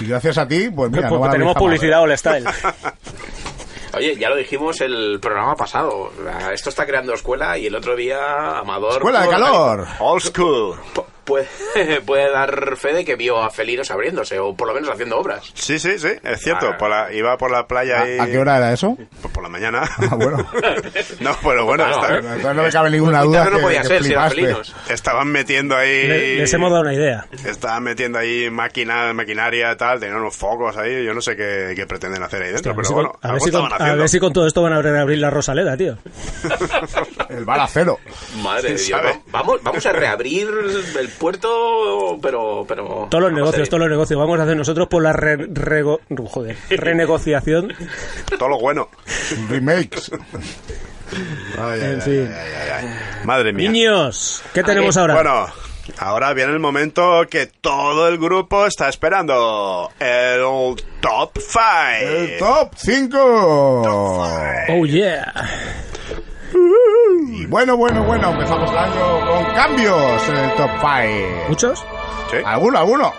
[SPEAKER 4] Y gracias a ti, pues mira,
[SPEAKER 2] Pues
[SPEAKER 4] no van
[SPEAKER 2] tenemos publicidad all style.
[SPEAKER 3] Oye, ya lo dijimos el programa pasado. Esto está creando escuela y el otro día Amador.
[SPEAKER 4] ¡Escuela de calor!
[SPEAKER 1] Old school.
[SPEAKER 3] Pu- Puede, puede dar fe de que vio a felinos abriéndose o por lo menos haciendo obras.
[SPEAKER 1] Sí, sí, sí, es cierto.
[SPEAKER 3] Ah.
[SPEAKER 1] Por la- iba por la playa y...
[SPEAKER 4] ¿A, a qué hora era eso?
[SPEAKER 1] Pues por la mañana.
[SPEAKER 4] Ah, bueno.
[SPEAKER 1] no, pero bueno,
[SPEAKER 3] Claro,
[SPEAKER 1] está-.
[SPEAKER 4] Entonces no me cabe ninguna duda
[SPEAKER 3] Entonces no
[SPEAKER 4] que,
[SPEAKER 3] podía
[SPEAKER 4] que
[SPEAKER 3] ser si eran felinos.
[SPEAKER 1] estaban metiendo ahí...
[SPEAKER 2] Le- les hemos dado una idea.
[SPEAKER 1] Estaban metiendo ahí máquina, maquinaria tal, tenían unos focos ahí, yo no sé qué, qué pretenden hacer ahí dentro,
[SPEAKER 2] a ver,
[SPEAKER 1] pero
[SPEAKER 2] si
[SPEAKER 1] bueno,
[SPEAKER 2] con, a, ver si con, a ver si con todo esto van a reabrir la Rosaleda, tío.
[SPEAKER 4] El bar a cero.
[SPEAKER 3] Madre de Dios. ¿no? Vamos, vamos a reabrir el puerto, pero. pero
[SPEAKER 2] Todos los negocios, todos los negocios. Vamos a hacer nosotros por la re- joder, renegociación.
[SPEAKER 1] Todo lo bueno.
[SPEAKER 4] Remakes.
[SPEAKER 1] Ay,
[SPEAKER 2] En fin.
[SPEAKER 1] Madre mía.
[SPEAKER 2] Niños, ¿qué tenemos ahora?
[SPEAKER 1] Bueno, ahora viene el momento que todo el grupo está esperando. El Top 5.
[SPEAKER 4] El top 5.
[SPEAKER 2] Oh yeah.
[SPEAKER 4] Bueno, bueno, bueno, empezamos el año con cambios en el top 5.
[SPEAKER 2] ¿Muchos?
[SPEAKER 1] ¿Sí?
[SPEAKER 4] ¿Alguno, alguno?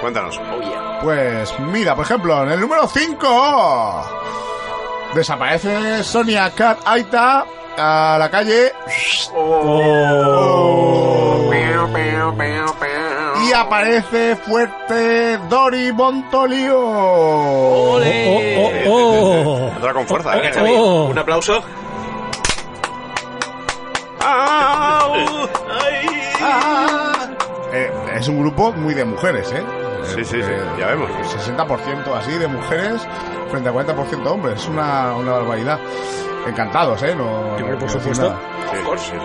[SPEAKER 1] Cuéntanos.
[SPEAKER 3] Oh, yeah.
[SPEAKER 4] Pues mira, por ejemplo, en el número 5 desaparece Sonia Cat Aita a la calle y aparece fuerte Dori Montolio.
[SPEAKER 2] Oh, oh, oh.
[SPEAKER 1] Entra con fuerza,
[SPEAKER 2] Oh,
[SPEAKER 1] ¿eh?
[SPEAKER 2] oh, oh.
[SPEAKER 3] Un aplauso.
[SPEAKER 1] ¡Au! ¡Ay!
[SPEAKER 4] Eh, es un grupo muy de mujeres, ¿eh?
[SPEAKER 1] Sí, sí, sí,
[SPEAKER 4] Eh,
[SPEAKER 1] ya vemos.
[SPEAKER 4] 60% así de mujeres frente a 40% hombres. Es una, una barbaridad. Encantados, ¿eh? No, no
[SPEAKER 2] por supuesto.
[SPEAKER 1] Sí, sí, sí.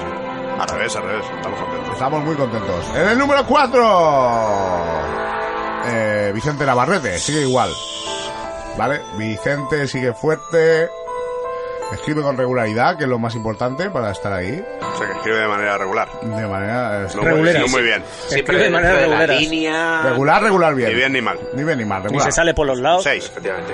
[SPEAKER 1] Al revés, al revés. Estamos contentos.
[SPEAKER 4] Estamos muy contentos. En el número 4, eh, Vicente Navarrete, sigue igual. ¿Vale? Vicente sigue fuerte. Escribe con regularidad, que es lo más importante para estar ahí.
[SPEAKER 1] O sea, que escribe de manera regular.
[SPEAKER 4] De manera.
[SPEAKER 1] No, muy, no muy bien.
[SPEAKER 3] Siempre
[SPEAKER 2] de manera
[SPEAKER 3] de
[SPEAKER 2] regulera.
[SPEAKER 3] línea.
[SPEAKER 4] Regular, regular bien.
[SPEAKER 1] Ni bien ni mal.
[SPEAKER 4] Ni bien ni mal,
[SPEAKER 2] Y
[SPEAKER 4] regular.
[SPEAKER 2] se sale por los lados.
[SPEAKER 1] Seis.
[SPEAKER 3] Efectivamente.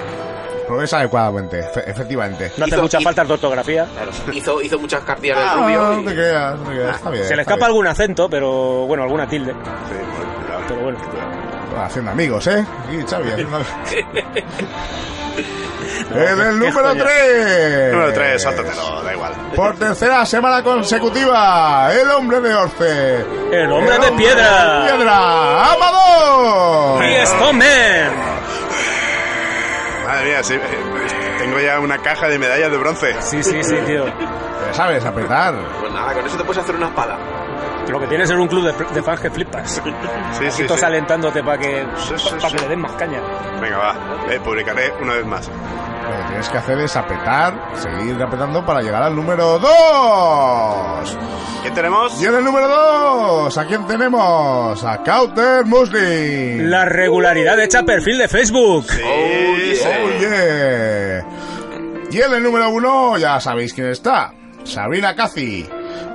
[SPEAKER 4] Progresa adecuadamente, efe- efectivamente.
[SPEAKER 2] No hace
[SPEAKER 3] Hizo- hizo-
[SPEAKER 2] faltas de ortografía.
[SPEAKER 3] Claro. Hizo, hizo muchas cartillas
[SPEAKER 4] Ah,
[SPEAKER 3] rubio.
[SPEAKER 4] no
[SPEAKER 3] y-
[SPEAKER 4] te creas, no te creas, está bien.
[SPEAKER 2] Se le escapa
[SPEAKER 4] bien.
[SPEAKER 2] algún acento, pero bueno, alguna tilde.
[SPEAKER 1] Sí, cuidado.
[SPEAKER 2] Pero bueno.
[SPEAKER 4] Bueno, haciendo amigos, ¿eh? Aquí, Xavi, haciendo amigos. en el número
[SPEAKER 2] joya.
[SPEAKER 4] 3.
[SPEAKER 1] Número 3, sáltatelo, da igual.
[SPEAKER 4] Por tercera semana consecutiva, el hombre de Orce.
[SPEAKER 2] El hombre de piedra.
[SPEAKER 4] ¡Piedra! ¡Amador!
[SPEAKER 2] Y Stoneman.
[SPEAKER 1] Madre mía, sí, tengo ya una caja de medallas de bronce.
[SPEAKER 2] Sí, sí, sí, tío.
[SPEAKER 4] Ya sabes, apretar.
[SPEAKER 3] Pues nada, con eso te puedes hacer una espada.
[SPEAKER 2] Lo que tienes es un club de, de fans que flipas.
[SPEAKER 1] Sí, sí,
[SPEAKER 2] todos
[SPEAKER 1] sí.
[SPEAKER 2] alentándote para que,
[SPEAKER 1] Sí, sí,
[SPEAKER 2] para que
[SPEAKER 1] sí.
[SPEAKER 2] le den más caña.
[SPEAKER 1] Venga, va. Eh, publicaré una vez más.
[SPEAKER 4] Lo que tienes que hacer es apretar, seguir apretando para llegar al número 2.
[SPEAKER 1] ¿Qué tenemos?
[SPEAKER 4] Y en el número 2, ¿a quién tenemos? A Cauter Muslim.
[SPEAKER 2] La regularidad hecha perfil de Facebook.
[SPEAKER 1] Sí, sí.
[SPEAKER 4] Oh, yeah. Y en el número uno, ya sabéis quién está. Sabrina Cathy.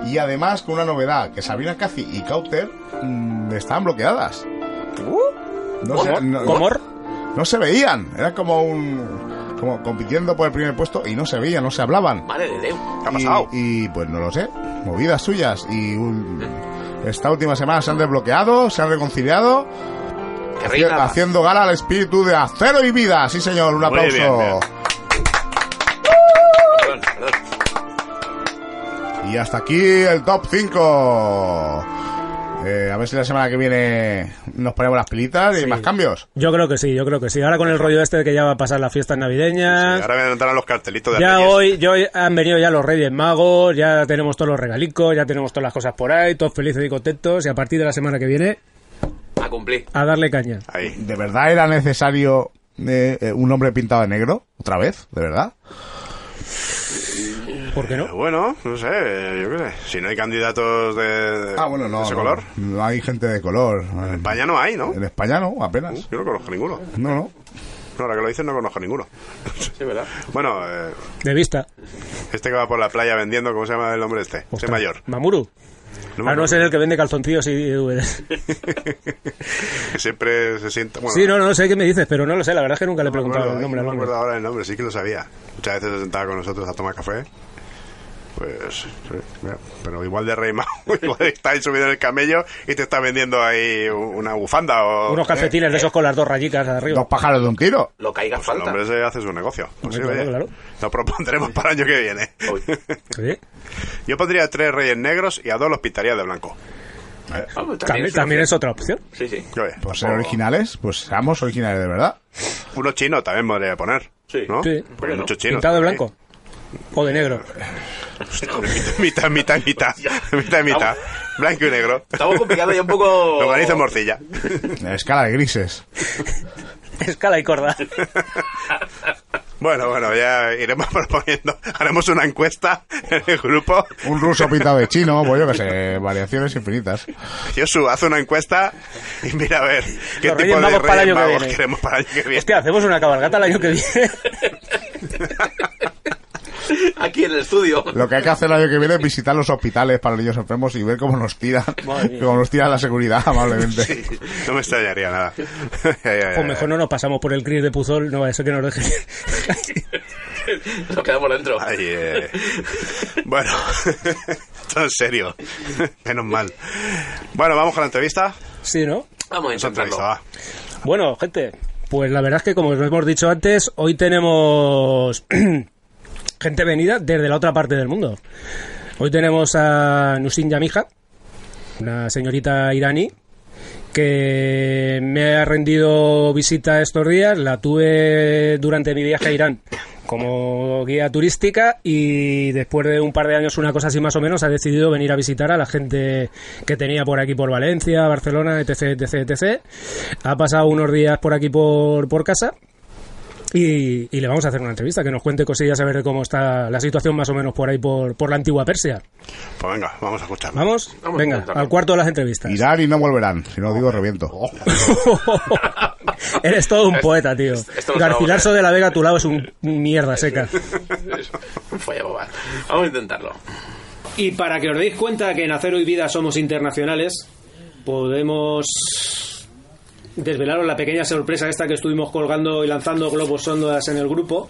[SPEAKER 4] Y además con una novedad, que Sabrina Cathy y Cauter mm, estaban bloqueadas. No se, no,
[SPEAKER 2] ¿Cómo?
[SPEAKER 4] no se veían. Era como un... Como compitiendo por el primer puesto y no se veían, no se hablaban.
[SPEAKER 3] Madre de Dios.
[SPEAKER 1] ¿Qué ha pasado?
[SPEAKER 4] Y, y, pues no lo sé, movidas suyas. Y un- esta última semana se han desbloqueado, se han reconciliado, haciendo gala al espíritu de acero y vida. Sí, señor, un
[SPEAKER 1] Muy
[SPEAKER 4] aplauso.
[SPEAKER 1] bien, bien.
[SPEAKER 4] Y hasta aquí el top 5. Eh, a ver si la semana que viene nos ponemos las pilitas y hay más cambios.
[SPEAKER 6] Yo creo que sí, yo creo que sí. Ahora con el rollo este de que ya va a pasar las fiestas navideñas.
[SPEAKER 1] Ahora me entrar los cartelitos de
[SPEAKER 6] Ya
[SPEAKER 1] Reyes.
[SPEAKER 6] hoy, ya hoy han venido ya los Reyes Magos, ya tenemos todos los regalicos, ya tenemos todas las cosas por ahí, todos felices y contentos. Y a partir de la semana que viene,
[SPEAKER 3] A cumplir.
[SPEAKER 6] a darle caña.
[SPEAKER 1] Ahí.
[SPEAKER 4] ¿De verdad era necesario eh, eh, un hombre pintado de negro? ¿Otra vez? ¿De verdad?
[SPEAKER 6] ¿Por qué no?
[SPEAKER 1] Eh, Bueno, no sé, yo qué sé. Si no hay candidatos de,
[SPEAKER 4] Ah, bueno, no.
[SPEAKER 1] de ese
[SPEAKER 4] no.
[SPEAKER 1] color.
[SPEAKER 4] No hay gente de color.
[SPEAKER 1] En España no hay, ¿no?
[SPEAKER 4] En España no, apenas.
[SPEAKER 1] Yo no conozco ninguno.
[SPEAKER 4] No, no.
[SPEAKER 1] No, ahora que lo dices no conozco ninguno.
[SPEAKER 3] Sí, ¿verdad?
[SPEAKER 1] Bueno, eh,
[SPEAKER 6] De vista.
[SPEAKER 1] este que va por la playa vendiendo, ¿cómo se llama el hombre este? Ese mayor.
[SPEAKER 6] Mamuru.
[SPEAKER 1] No me
[SPEAKER 6] a no ser el que vende calzoncillos y DVDs.
[SPEAKER 1] que siempre se sienta... Bueno,
[SPEAKER 6] Sí, no, no sé qué me dices, pero no lo sé. La verdad es que nunca le he
[SPEAKER 1] no
[SPEAKER 6] preguntado
[SPEAKER 1] acuerdo,
[SPEAKER 6] el nombre
[SPEAKER 1] no me acuerdo ahora el nombre, sí que lo sabía. Muchas veces se sentaba con nosotros a tomar café. Pues, pero igual de rey mago, igual está ahí subido en el camello y te está vendiendo ahí una bufanda o...
[SPEAKER 6] Unos calcetines de esos con las dos rayitas de arriba.
[SPEAKER 4] Dos pájaros de un tiro.
[SPEAKER 3] Lo que haga
[SPEAKER 1] Pues el
[SPEAKER 3] falta.
[SPEAKER 1] hombre se hace su negocio. Pues sí,
[SPEAKER 6] claro,
[SPEAKER 1] Lo propondremos para el año que viene.
[SPEAKER 6] Sí.
[SPEAKER 1] Yo pondría tres reyes negros y a dos los pintaría de blanco.
[SPEAKER 3] Vamos,
[SPEAKER 6] También,
[SPEAKER 3] es
[SPEAKER 6] también
[SPEAKER 3] una
[SPEAKER 6] es otra opción.
[SPEAKER 3] Sí, sí.
[SPEAKER 4] Por ser
[SPEAKER 1] tampoco-
[SPEAKER 4] originales, pues seamos originales de verdad.
[SPEAKER 1] Uno chino también podría poner.
[SPEAKER 3] Sí.
[SPEAKER 1] ¿no?
[SPEAKER 6] Sí.
[SPEAKER 1] Porque hay muchos chinos.
[SPEAKER 6] Pintado de
[SPEAKER 1] ahí.
[SPEAKER 6] O de negro.
[SPEAKER 1] mitad, mitad, mitad. mitad y mitad. Blanco y negro.
[SPEAKER 3] Estamos complicando ya un poco.
[SPEAKER 1] Lo organizo morcilla.
[SPEAKER 4] Escala de grises.
[SPEAKER 6] Escala y corda.
[SPEAKER 1] Bueno, bueno, ya iremos proponiendo. Haremos una encuesta en el grupo.
[SPEAKER 4] Un ruso pintado de chino, pues yo que sé, variaciones infinitas.
[SPEAKER 1] Josu, haz una encuesta y mira a ver qué
[SPEAKER 6] Los
[SPEAKER 1] tipo
[SPEAKER 6] Reyes
[SPEAKER 1] de
[SPEAKER 6] para el año que
[SPEAKER 1] magos
[SPEAKER 6] viene.
[SPEAKER 1] queremos para el año que viene.
[SPEAKER 6] Hostia, hacemos una cabalgata el año que viene.
[SPEAKER 3] Aquí en el estudio.
[SPEAKER 4] Lo que hay que hacer el año que viene es visitar los hospitales para niños enfermos y ver cómo nos tiran, cómo nos tiran la seguridad amablemente.
[SPEAKER 1] Sí, no me extrañaría nada.
[SPEAKER 6] O mejor no nos pasamos por el Cris de Puzol, no, eso que nos deje.
[SPEAKER 3] Nos quedamos dentro.
[SPEAKER 1] Ay, eh. Bueno, todo en serio. Menos mal. Bueno, vamos con la entrevista.
[SPEAKER 6] Sí, ¿no?
[SPEAKER 3] Vamos a intentarlo.
[SPEAKER 1] entrevista, va.
[SPEAKER 6] Bueno, gente, pues la verdad es que como os hemos dicho antes, hoy tenemos gente venida desde la otra parte del mundo. Hoy tenemos a Nusin Yamija, una señorita iraní que me ha rendido visita estos días. La tuve durante mi viaje a Irán como guía turística y después de un par de años, una cosa así más o menos, ha decidido venir a visitar a la gente que tenía por aquí por Valencia, Barcelona, etc, etc, etc. Ha pasado unos días por aquí por, por casa y, y le vamos a hacer una entrevista, que nos cuente cosillas a ver de cómo está la situación más o menos por ahí por, por la antigua Persia.
[SPEAKER 1] Pues venga, vamos a escucharlo.
[SPEAKER 6] ¿Vamos?
[SPEAKER 3] Vamos
[SPEAKER 6] Venga, al cuarto de las entrevistas.
[SPEAKER 4] Irán y no volverán, si no digo reviento.
[SPEAKER 6] Eres todo un poeta, tío.
[SPEAKER 3] no va a
[SPEAKER 6] de la Vega a tu lado es un mierda seca.
[SPEAKER 3] Vamos a intentarlo.
[SPEAKER 2] Y para que os deis cuenta que en Acero y Vida somos internacionales, podemos desvelaros la pequeña sorpresa esta que estuvimos colgando y lanzando globos sondas en el grupo.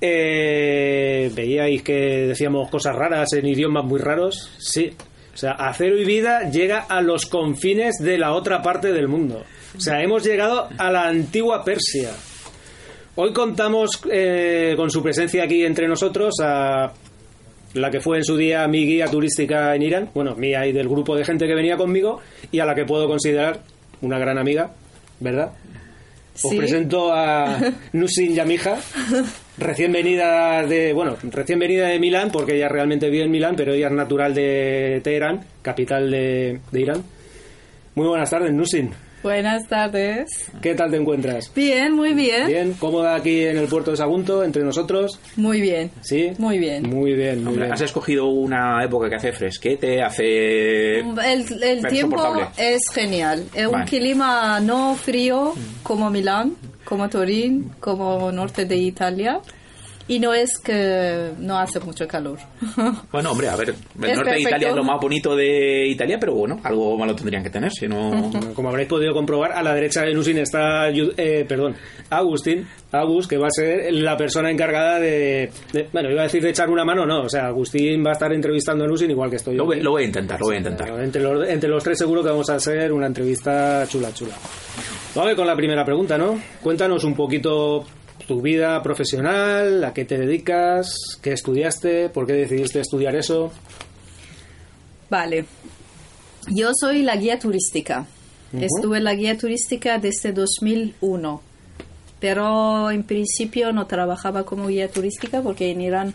[SPEAKER 2] Eh, Veíais que decíamos cosas raras en idiomas muy raros. Sí. O sea, Acero y Vida llega a los confines de la otra parte del mundo. O sea, hemos llegado a la antigua Persia. Hoy contamos eh, con su presencia aquí entre nosotros a la que fue en su día mi guía turística en Irán, bueno, mía y del grupo de gente que venía conmigo, y a la que puedo considerar una gran amiga, ¿verdad? Os
[SPEAKER 9] Sí.
[SPEAKER 2] presento a Nusin Yamija, recién venida de, bueno, recién venida de Milán, porque ella realmente vive en Milán, pero ella es natural de Teherán, capital de, de Irán. Muy buenas tardes, Nusin.
[SPEAKER 9] Buenas tardes.
[SPEAKER 2] ¿Qué tal te encuentras?
[SPEAKER 9] Bien, muy bien.
[SPEAKER 2] Bien, cómoda aquí en el puerto de Sagunto, entre nosotros.
[SPEAKER 9] Muy bien.
[SPEAKER 2] ¿Sí?
[SPEAKER 9] Muy bien.
[SPEAKER 2] Muy bien, muy
[SPEAKER 10] Hombre,
[SPEAKER 2] bien.
[SPEAKER 10] has escogido una época que hace fresquete, hace...
[SPEAKER 9] El, el tiempo es genial. Es un clima no frío como Milán, como Turín, como norte de Italia. Y no es que no hace mucho calor.
[SPEAKER 10] Bueno, hombre, a ver, el
[SPEAKER 9] Es
[SPEAKER 10] norte de. Italia es lo más bonito de Italia, pero bueno, algo malo tendrían que tener, si no...
[SPEAKER 2] Como habréis podido comprobar, a la derecha de Nusin está, eh, perdón, Agustín, Agus, que va a ser la persona encargada de, de- bueno, iba a decir de echar una mano, no, o sea, Agustín va a estar entrevistando a Nusin igual que estoy yo.
[SPEAKER 10] Lo lo voy a intentar, lo voy a intentar.
[SPEAKER 2] Entre, los, entre los tres seguro que vamos a hacer una entrevista chula, chula. Vamos a ver con la primera pregunta, ¿no? Cuéntanos un poquito tu vida profesional, a qué te dedicas, qué estudiaste, por qué decidiste estudiar eso.
[SPEAKER 9] Vale. Yo soy la guía turística. Estuve en la guía turística desde 2001. Pero en principio no trabajaba como guía turística porque en Irán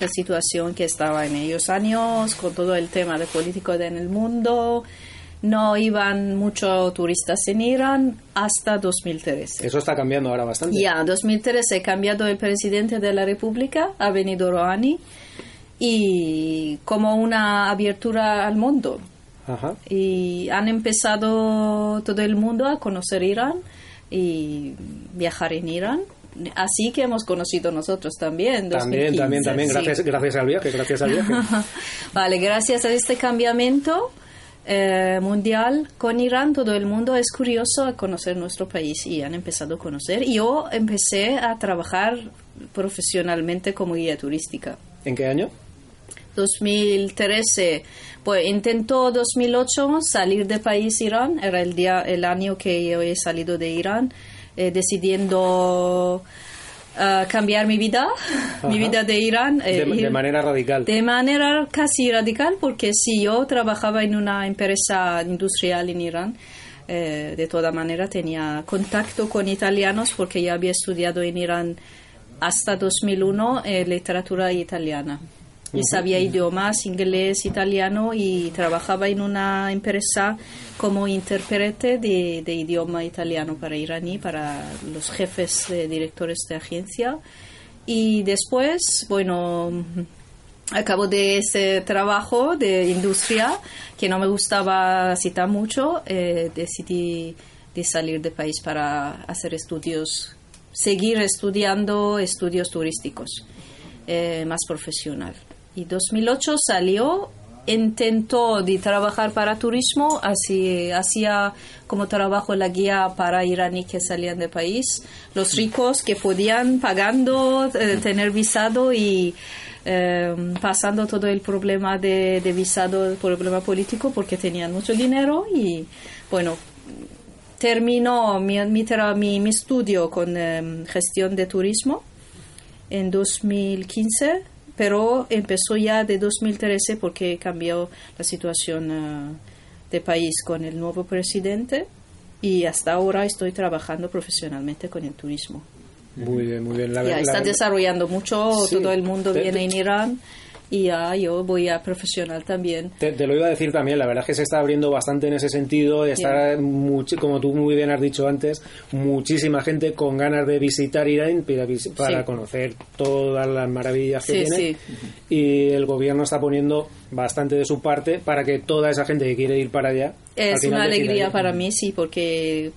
[SPEAKER 9] la situación que estaba en ellos años, con todo el tema de político en el mundo, no iban muchos turistas en Irán hasta 2013.
[SPEAKER 2] Eso está cambiando ahora bastante.
[SPEAKER 9] Ya, 2013 ha cambiado el presidente de la República, ha venido Rouhani, y como una abertura al mundo.
[SPEAKER 2] Ajá.
[SPEAKER 9] Y han empezado todo el mundo a conocer Irán y viajar en Irán. Así que hemos conocido nosotros también.
[SPEAKER 2] También,
[SPEAKER 9] 2015,
[SPEAKER 2] también, también.
[SPEAKER 9] sí.
[SPEAKER 2] Gracias, gracias al viaje, gracias al viaje.
[SPEAKER 9] vale, gracias a este cambiamiento eh, mundial con Irán, todo el mundo es curioso a conocer nuestro país y han empezado a conocer. Yo empecé a trabajar profesionalmente como guía turística.
[SPEAKER 2] ¿En qué año?
[SPEAKER 9] 2013, pues intentó 2008 salir de país Irán, era el día, el año que yo he salido de Irán, eh, decidiendo ah, cambiar mi vida, mi vida de Irán. eh,
[SPEAKER 2] de manera radical.
[SPEAKER 9] de manera casi radical, porque si yo trabajaba en una empresa industrial en Irán, eh, de toda manera tenía contacto con italianos porque ya había estudiado en Irán hasta 2001 eh, literatura italiana. Y sabía idiomas, inglés, italiano y trabajaba en una empresa como intérprete de, de idioma italiano para iraní, para los jefes eh, directores de agencia. Y después, bueno, a cabo de ese trabajo de industria que no me gustaba tan mucho, eh, decidí de salir del país para hacer estudios, seguir estudiando estudios turísticos, eh, más profesional. Y 2008 salió, intentó de trabajar para turismo, así hacía como trabajo la guía para iraní que salían del país, los ricos que podían pagando, eh, tener visado y eh, pasando todo el problema de, de visado, el problema político, porque tenían mucho dinero y bueno, terminó mi, mi, mi- mi estudio con eh, gestión de turismo en 2015, pero empezó ya de 2013 porque cambió la situación eh, de país con el nuevo presidente y hasta ahora estoy trabajando profesionalmente con el turismo.
[SPEAKER 2] Muy bien, muy bien. La,
[SPEAKER 9] Ya
[SPEAKER 2] la-
[SPEAKER 9] está desarrollando mucho,
[SPEAKER 2] Sí.
[SPEAKER 9] todo el mundo viene en Irán y ya yo voy a profesional también.
[SPEAKER 2] Te, te lo iba a decir también, la verdad es que se está abriendo bastante en ese sentido, está, mucho, como tú muy bien has dicho antes, muchísima gente con ganas de visitar Irán para, vis- para
[SPEAKER 9] Sí.
[SPEAKER 2] conocer todas las maravillas que
[SPEAKER 9] Sí,
[SPEAKER 2] tiene.
[SPEAKER 9] sí.
[SPEAKER 2] Y el gobierno está poniendo bastante de su parte para que toda esa gente que quiere ir para allá. al
[SPEAKER 9] Es una alegría para mí, sí, porque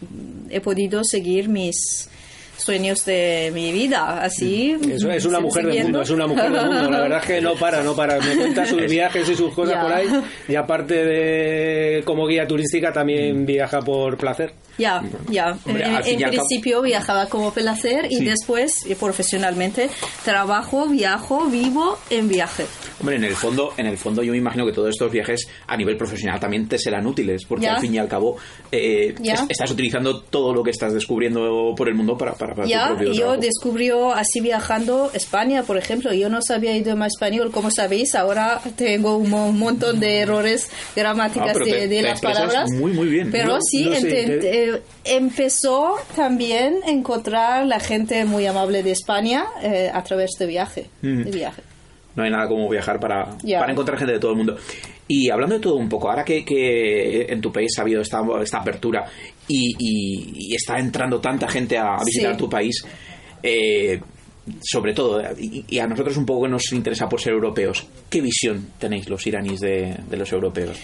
[SPEAKER 9] he podido seguir mis sueños de mi vida, así.
[SPEAKER 2] Eso es una mujer del mundo, es una mujer del mundo. La verdad es que no para, no para. Me cuenta sus viajes y sus cosas por ahí. Y aparte de como guía turística, también viaja por placer.
[SPEAKER 9] Ya, ya.
[SPEAKER 2] Hombre,
[SPEAKER 9] en en
[SPEAKER 2] y al cabo-
[SPEAKER 9] principio viajaba como placer y
[SPEAKER 10] Sí.
[SPEAKER 9] después, eh, profesionalmente, trabajo, viajo, vivo en viaje.
[SPEAKER 10] Hombre, en el fondo, en el fondo yo me imagino que todos estos viajes a nivel profesional también te serán útiles, porque
[SPEAKER 9] Ya.
[SPEAKER 10] al fin y al cabo eh,
[SPEAKER 9] Ya.
[SPEAKER 10] es- estás utilizando todo lo que estás descubriendo por el mundo para, para, para
[SPEAKER 9] Ya,
[SPEAKER 10] tu propio
[SPEAKER 9] y yo
[SPEAKER 10] trabajo.
[SPEAKER 9] descubrió así viajando España, por ejemplo. Yo no sabía idioma español, como sabéis, ahora tengo un mo- montón de errores gramáticas
[SPEAKER 10] Ah,
[SPEAKER 9] de,
[SPEAKER 10] te-
[SPEAKER 9] de
[SPEAKER 10] te
[SPEAKER 9] las palabras.
[SPEAKER 10] muy, muy bien.
[SPEAKER 9] Pero
[SPEAKER 10] No-
[SPEAKER 9] sí,
[SPEAKER 10] no sé,
[SPEAKER 9] eh, empezó también a encontrar la gente muy amable de España eh, a través de viaje.
[SPEAKER 10] Mm.
[SPEAKER 9] De viaje.
[SPEAKER 10] No hay nada como viajar para, para encontrar gente de todo el mundo. Y hablando de todo un poco, ahora que, que en tu país ha habido esta, esta apertura y, y- y está entrando tanta gente a, a visitar
[SPEAKER 9] Sí.
[SPEAKER 10] tu país, eh, sobre todo, y, y a nosotros un poco nos interesa por ser europeos, ¿qué visión tenéis los iraníes de, de los europeos?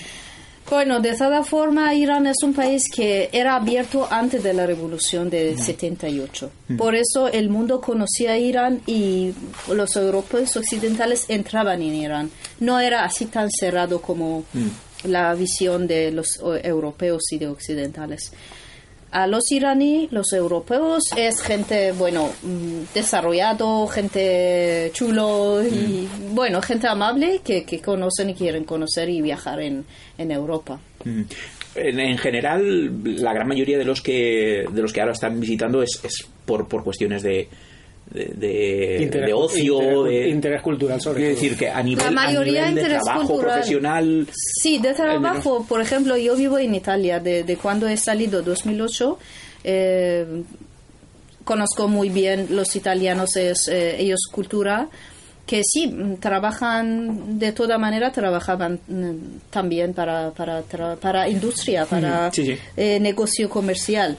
[SPEAKER 9] Bueno, de toda forma, Irán es un país que era abierto antes de la revolución del 78. Por eso el mundo conocía a Irán y los europeos occidentales entraban en Irán. No era así tan cerrado como la visión de los europeos y de occidentales. A los iraní, los europeos, es gente, bueno, mm, desarrollado, gente chulo y, bueno, gente amable que, que conocen y quieren conocer y viajar en, en Europa.
[SPEAKER 10] Mm. En, en general, la gran mayoría de los que de los que ahora están visitando es, es por, por cuestiones de, de, de- de ocio,
[SPEAKER 2] interés-
[SPEAKER 10] de,
[SPEAKER 2] interés cultural sobre
[SPEAKER 10] quiero
[SPEAKER 2] todo.
[SPEAKER 10] decir que a nivel,
[SPEAKER 9] La mayoría
[SPEAKER 10] a nivel de
[SPEAKER 9] interés
[SPEAKER 10] trabajo
[SPEAKER 9] cultural.
[SPEAKER 10] profesional
[SPEAKER 9] Sí, de trabajo. Por ejemplo, yo vivo en Italia. De, de cuando he salido, 2008, eh, conozco muy bien los italianos, es, eh, ellos cultura, que sí, trabajan de toda manera, trabajaban mm, también para, para, para industria, para
[SPEAKER 10] Sí, sí.
[SPEAKER 9] eh, negocio comercial.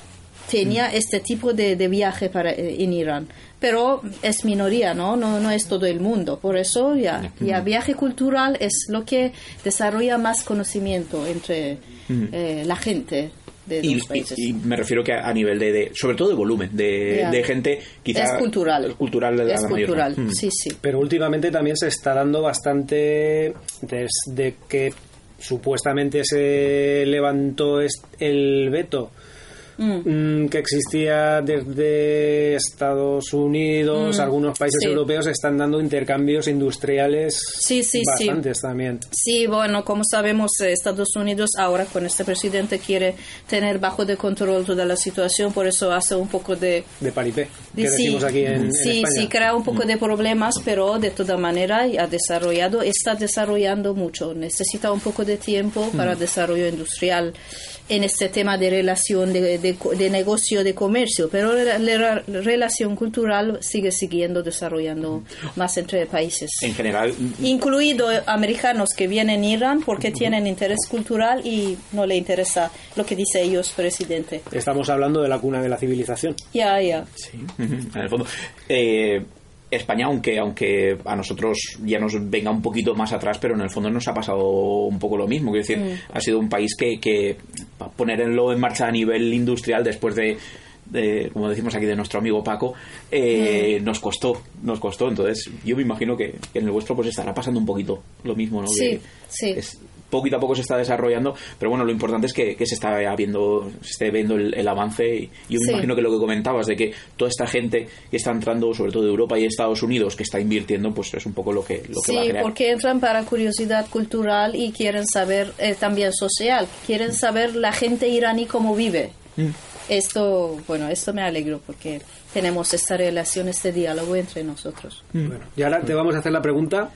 [SPEAKER 9] Tenía este tipo de, de viaje para, eh, en Irán. Pero es minoría, ¿no? ¿no? No es todo el mundo. Por eso ya, ya viaje cultural es lo que desarrolla más conocimiento entre
[SPEAKER 10] Mm.
[SPEAKER 9] eh, la gente de
[SPEAKER 10] y,
[SPEAKER 9] los países.
[SPEAKER 10] y- y me refiero que a, a nivel de, de- sobre todo de volumen de, de gente quizá
[SPEAKER 9] Es cultural.
[SPEAKER 10] es cultural de la
[SPEAKER 9] es
[SPEAKER 10] mayor,
[SPEAKER 9] cultural,
[SPEAKER 10] ¿no? Mm.
[SPEAKER 9] sí, sí.
[SPEAKER 2] Pero últimamente también se está dando bastante desde que supuestamente se levantó el veto
[SPEAKER 9] Mm.
[SPEAKER 2] mm, que existía desde Estados Unidos,
[SPEAKER 9] Mm,
[SPEAKER 2] algunos países
[SPEAKER 9] sí.
[SPEAKER 2] europeos están dando intercambios industriales
[SPEAKER 9] Sí, sí,
[SPEAKER 2] bastantes también.
[SPEAKER 9] Sí, bueno, como sabemos, eh, Estados Unidos ahora con este presidente quiere tener bajo de control toda la situación, por eso hace un poco de...
[SPEAKER 2] De paripé, que
[SPEAKER 9] Sí,
[SPEAKER 2] decimos aquí en, en
[SPEAKER 9] sí,
[SPEAKER 2] España.
[SPEAKER 9] sí, crea un poco de problemas, pero de toda manera ha desarrollado, está desarrollando mucho. Necesita un poco de tiempo para
[SPEAKER 2] Mm.
[SPEAKER 9] desarrollo industrial en este tema de relación de, de, de negocio, de comercio, pero la, la relación cultural sigue siguiendo desarrollando más entre países.
[SPEAKER 10] en general
[SPEAKER 9] Incluido americanos que vienen a Irán porque tienen interés cultural y no le interesa lo que dice ellos, presidente.
[SPEAKER 2] Estamos hablando de la cuna de la civilización.
[SPEAKER 9] Ya, ya.
[SPEAKER 10] Ujú, en el fondo eh, España aunque aunque a nosotros ya nos venga un poquito más atrás pero en el fondo nos ha pasado un poco lo mismo quiero decir
[SPEAKER 9] Mm.
[SPEAKER 10] ha sido un país que, que ponerlo en marcha a nivel industrial después de de, como decimos aquí de nuestro amigo Paco eh, nos costó nos costó entonces yo me imagino que, que en el vuestro pues estará pasando un poquito lo mismo ¿no?
[SPEAKER 9] Sí,
[SPEAKER 10] Que
[SPEAKER 9] sí.
[SPEAKER 10] es- poquito a poco se está desarrollando pero bueno lo importante es que, que se está viendo se esté viendo el, el avance y yo me
[SPEAKER 9] Sí.
[SPEAKER 10] imagino que lo que comentabas de que toda esta gente que está entrando sobre todo de Europa y Estados Unidos que está invirtiendo pues es un poco lo que lo que va a
[SPEAKER 9] Sí,
[SPEAKER 10] crear
[SPEAKER 9] porque entran para curiosidad cultural y quieren saber eh, también social, quieren saber la gente iraní cómo vive.
[SPEAKER 10] Mm.
[SPEAKER 9] Esto, bueno, esto me alegro porque tenemos esta relación, este diálogo entre nosotros.
[SPEAKER 2] Bueno, y ahora te vamos a hacer la pregunta,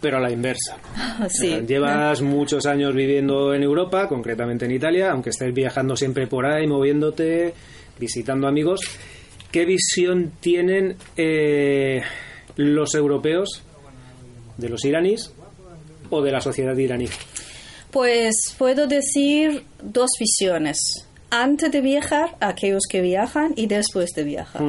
[SPEAKER 2] pero a la inversa.
[SPEAKER 9] Sí.
[SPEAKER 2] Eh, Llevas muchos años viviendo en Europa, concretamente en Italia, aunque estés viajando siempre por ahí, moviéndote, visitando amigos. ¿Qué visión tienen eh, los europeos de los iraníes o de la sociedad iraní?
[SPEAKER 9] Pues puedo decir dos visiones. Antes de viajar, aquellos que viajan y después de viajar.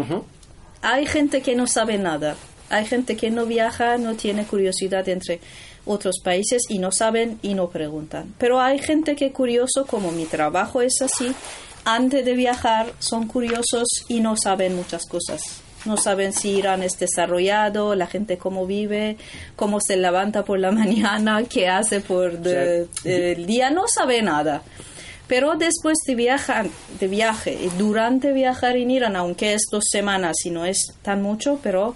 [SPEAKER 9] Hay gente que no sabe nada. Hay gente que no viaja, no tiene curiosidad entre otros países y no saben y no preguntan. Pero hay gente que es curioso, como mi trabajo es así, antes de viajar son curiosos y no saben muchas cosas. No saben si Irán es desarrollado, la gente cómo vive, cómo se levanta por la mañana, qué hace por de- el día, no sabe nada. Pero después de viajar, de viaje, y durante viajar en Irán, aunque es dos semanas y no es tan mucho, pero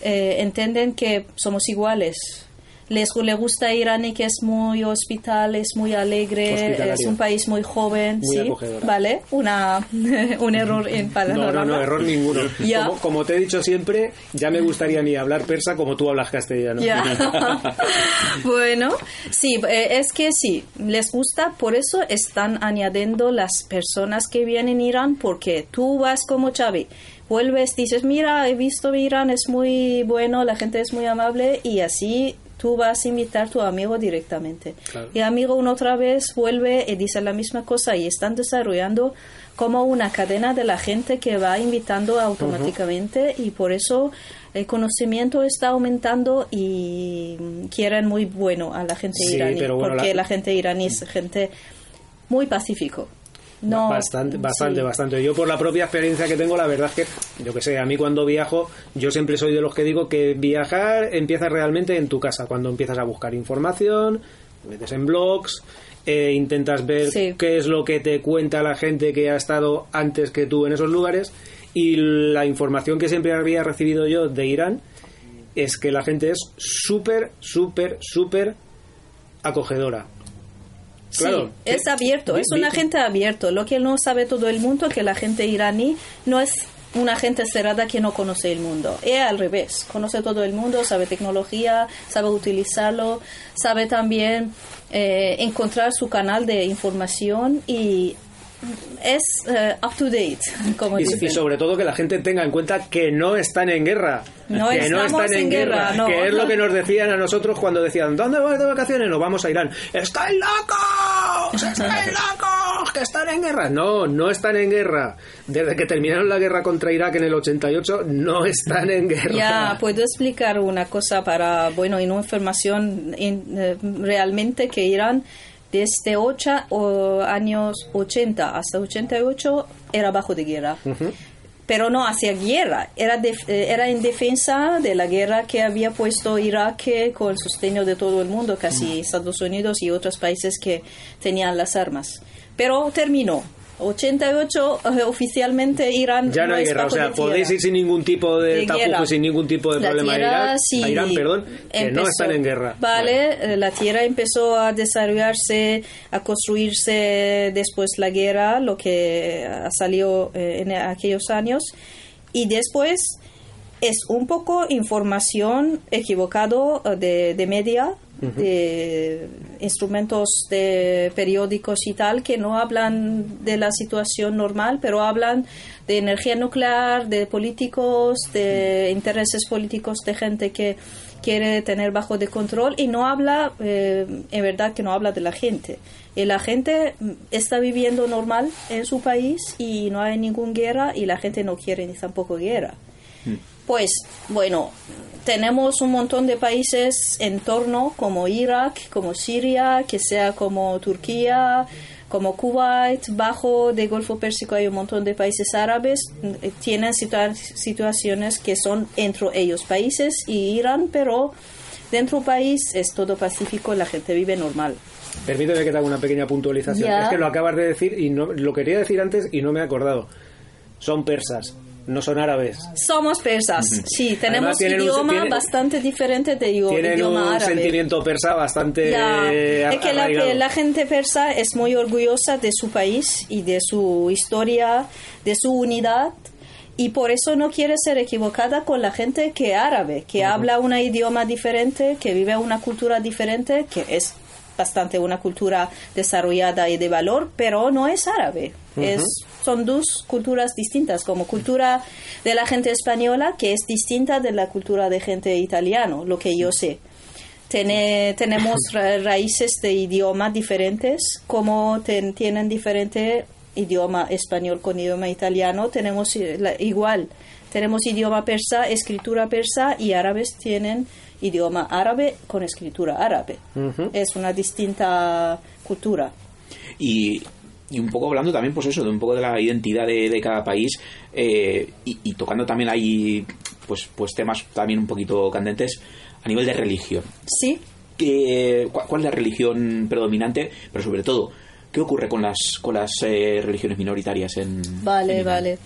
[SPEAKER 9] eh, entienden que somos iguales. Les le gusta Irán y que es muy hospital, es muy alegre, es un país muy joven,
[SPEAKER 2] Muy
[SPEAKER 9] sí,
[SPEAKER 2] acogedora.
[SPEAKER 9] vale, una un error en palabras.
[SPEAKER 2] No, no, no, error ninguno. Como, como te he dicho siempre, ya me gustaría ni hablar persa como tú hablas castellano.
[SPEAKER 9] Bueno, sí, eh, es que sí, les gusta, por eso están añadiendo las personas que vienen a Irán, porque tú vas como Xavi, vuelves, dices, mira, he visto Irán, es muy bueno, la gente es muy amable, y así tú vas a invitar a tu amigo directamente.
[SPEAKER 2] Claro.
[SPEAKER 9] Y el amigo una otra vez vuelve y dice la misma cosa, y están desarrollando como una cadena de la gente que va invitando automáticamente, y por eso el conocimiento está aumentando y quieren muy bueno a la gente
[SPEAKER 2] Sí,
[SPEAKER 9] iraní,
[SPEAKER 2] pero bueno,
[SPEAKER 9] porque
[SPEAKER 2] la-
[SPEAKER 9] la... gente iraní es gente muy pacífico. No,
[SPEAKER 2] bastante, bastante,
[SPEAKER 9] sí.
[SPEAKER 2] bastante. Yo por la propia experiencia que tengo, la verdad es que, yo que sé, a mí cuando viajo, yo siempre soy de los que digo que viajar empieza realmente en tu casa, cuando empiezas a buscar información, te metes en blogs, eh, intentas ver
[SPEAKER 9] Sí.
[SPEAKER 2] qué es lo que te cuenta la gente que ha estado antes que tú en esos lugares y la información que siempre había recibido yo de Irán es que la gente es súper, súper, súper acogedora.
[SPEAKER 9] Sí, es abierto, es una
[SPEAKER 2] vi-
[SPEAKER 9] gente abierto. Lo que no sabe todo el mundo que la gente iraní no es una gente cerrada que no conoce el mundo. Y al revés, conoce todo el mundo, sabe tecnología, sabe utilizarlo, sabe también eh, encontrar su canal de información y es eh, up to date, como
[SPEAKER 2] Y,
[SPEAKER 9] dicen.
[SPEAKER 2] y sobre todo que la gente tenga en cuenta que no están en guerra.
[SPEAKER 9] No
[SPEAKER 2] que no están en,
[SPEAKER 9] en guerra, no.
[SPEAKER 2] Que es lo que nos decían a nosotros cuando decían, ¿dónde vais de vacaciones? Nos vamos a Irán. ¡Estáis locos! ¡Estáis locos! ¡Que están en guerra! No, no están en guerra. Desde que terminaron la guerra contra Irak en el 88, no están en guerra.
[SPEAKER 9] Ya, puedo explicar una cosa para, bueno, en una información en, eh, realmente que Irán desde ocho, o, años 80 hasta 88 era bajo de guerra. Pero no hacía guerra, era, def- eh, era en defensa de la guerra que había puesto Irak eh, con el sostenido de todo el mundo, casi Estados Unidos y otros países que tenían las armas. Pero terminó. 88 eh, oficialmente Irán
[SPEAKER 2] Ya no hay guerra, o sea, podéis ir sin ningún tipo de,
[SPEAKER 9] De
[SPEAKER 2] tapujo, sin ningún tipo de
[SPEAKER 9] La
[SPEAKER 2] problema. A Irán,
[SPEAKER 9] sí,
[SPEAKER 2] a Irán, perdón, que no están en guerra.
[SPEAKER 9] Vale, eh, la tierra empezó a desarrollarse, a construirse después la guerra, lo que eh, en aquellos años. Y después es un poco información equivocado eh, de, de media, de instrumentos de periódicos y tal, que no hablan de la situación normal, pero hablan de energía nuclear, de políticos, de intereses políticos, de gente que quiere tener bajo de control y no habla, eh, en verdad que no habla de la gente. Y la gente mm, está viviendo normal en su país y no hay ninguna guerra y la gente no quiere ni tampoco guerra. Pues bueno, tenemos un montón de países en torno como Irak, como Siria, que sea como Turquía, como Kuwait, bajo de Golfo Pérsico hay un montón de países árabes, eh, tienen situa- situaciones que son entre ellos países y Irán, pero dentro del país es todo pacífico, la gente vive normal.
[SPEAKER 2] Permíteme que te haga una pequeña puntualización.
[SPEAKER 9] Ya.
[SPEAKER 2] Es que lo acabas de decir y no, lo quería decir antes y no me he acordado. Son persas, no son árabes.
[SPEAKER 9] Somos persas, sí, tenemos
[SPEAKER 2] un-
[SPEAKER 9] idioma bastante diferente de idioma
[SPEAKER 2] Tienen un
[SPEAKER 9] árabe.
[SPEAKER 2] sentimiento persa bastante
[SPEAKER 9] Ya,
[SPEAKER 2] eh,
[SPEAKER 9] es que la, la gente persa es muy orgullosa de su país y de su historia, de su unidad. Y por eso no quiere ser equivocada con la gente que árabe, que habla un idioma diferente, que vive una cultura diferente, que es bastante una cultura desarrollada y de valor, pero no es árabe. es, son dos culturas distintas, como cultura de la gente española, que es distinta de la cultura de gente italiano, lo que yo sé. Tene- tenemos ra- raíces de idiomas diferentes, como ten- tienen diferente idioma español con idioma italiano, tenemos la- igual, tenemos idioma persa, escritura persa y árabes tienen idioma árabe con escritura árabe. Es una distinta cultura.
[SPEAKER 10] y, y un poco hablando también pues eso de un poco de la identidad de, de cada país eh, y, y tocando también ahí pues pues temas también un poquito candentes a nivel de religión
[SPEAKER 9] Sí,
[SPEAKER 10] ¿Qué- cuál, es la religión predominante pero sobre todo qué ocurre con las con las eh, religiones minoritarias en
[SPEAKER 9] Vale,
[SPEAKER 10] en Irán?
[SPEAKER 9] vale.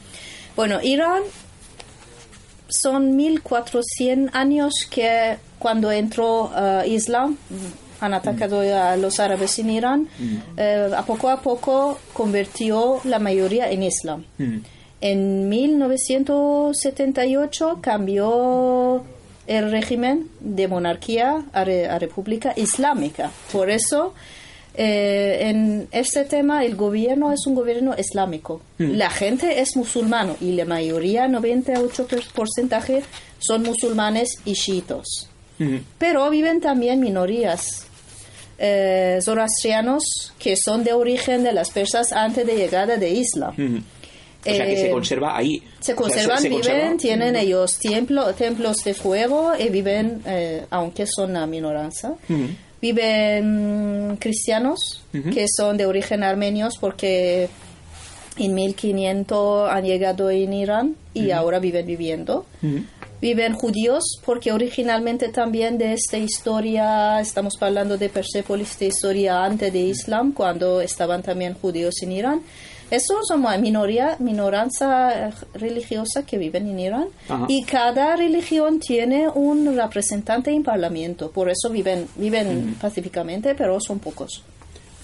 [SPEAKER 9] Bueno, Irán son 1400 años que cuando entró eh, Islam han atacado a los árabes en Irán, eh, a poco a poco convirtió la mayoría en Islam. En 1978 cambió el régimen de monarquía a, re- a república islámica. Por eso, eh, en este tema, el gobierno es un gobierno islámico. La gente es musulmano y la mayoría, 98% son musulmanes y chiitos. Pero viven también minorías eh, zoroastrianos que son de origen de las persas antes de llegada de Islam.
[SPEAKER 10] O sea que
[SPEAKER 9] Eh,
[SPEAKER 10] se conserva ahí.
[SPEAKER 9] se
[SPEAKER 10] O sea,
[SPEAKER 9] conservan,
[SPEAKER 10] se
[SPEAKER 9] viven,
[SPEAKER 10] conserva.
[SPEAKER 9] tienen ellos templo, templos de fuego y viven, eh, aunque son una minoranza, viven cristianos que son de origen armenios porque en 1500 han llegado en Irán y ahora viven viviendo. Viven judíos porque originalmente también de esta historia, estamos hablando de Persépolis, de historia antes de Islam, cuando estaban también judíos en Irán. Eso son una minoría, minoranza eh, religiosa que viven en Irán
[SPEAKER 10] Ajá.
[SPEAKER 9] y cada religión tiene un representante en parlamento, por eso viven, viven pacíficamente, pero son pocos.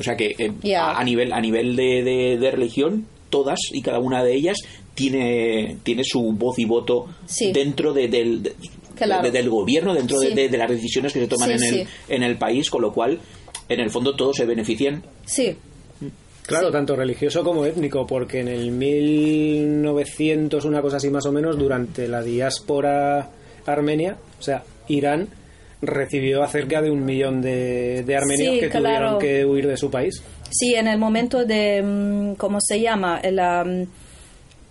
[SPEAKER 10] o sea que eh, a nivel a nivel de, de- de religión todas y cada una de ellas tiene, tiene su voz y voto
[SPEAKER 9] Sí.
[SPEAKER 10] dentro de- del, de-
[SPEAKER 9] Claro.
[SPEAKER 10] de- del gobierno, dentro de-
[SPEAKER 9] Sí.
[SPEAKER 10] de, de las decisiones que se toman
[SPEAKER 9] Sí,
[SPEAKER 10] en, el, en el país, con lo cual, en el fondo, todos se benefician.
[SPEAKER 9] Sí,
[SPEAKER 2] Claro, tanto religioso como étnico, porque en el 1900, una cosa así más o menos, durante la diáspora armenia, o sea, Irán recibió a cerca de un millón de, de armenios
[SPEAKER 9] Sí,
[SPEAKER 2] que
[SPEAKER 9] claro.
[SPEAKER 2] tuvieron que huir de su país.
[SPEAKER 9] Sí, en el momento de, mm, ¿cómo se llama? El, um,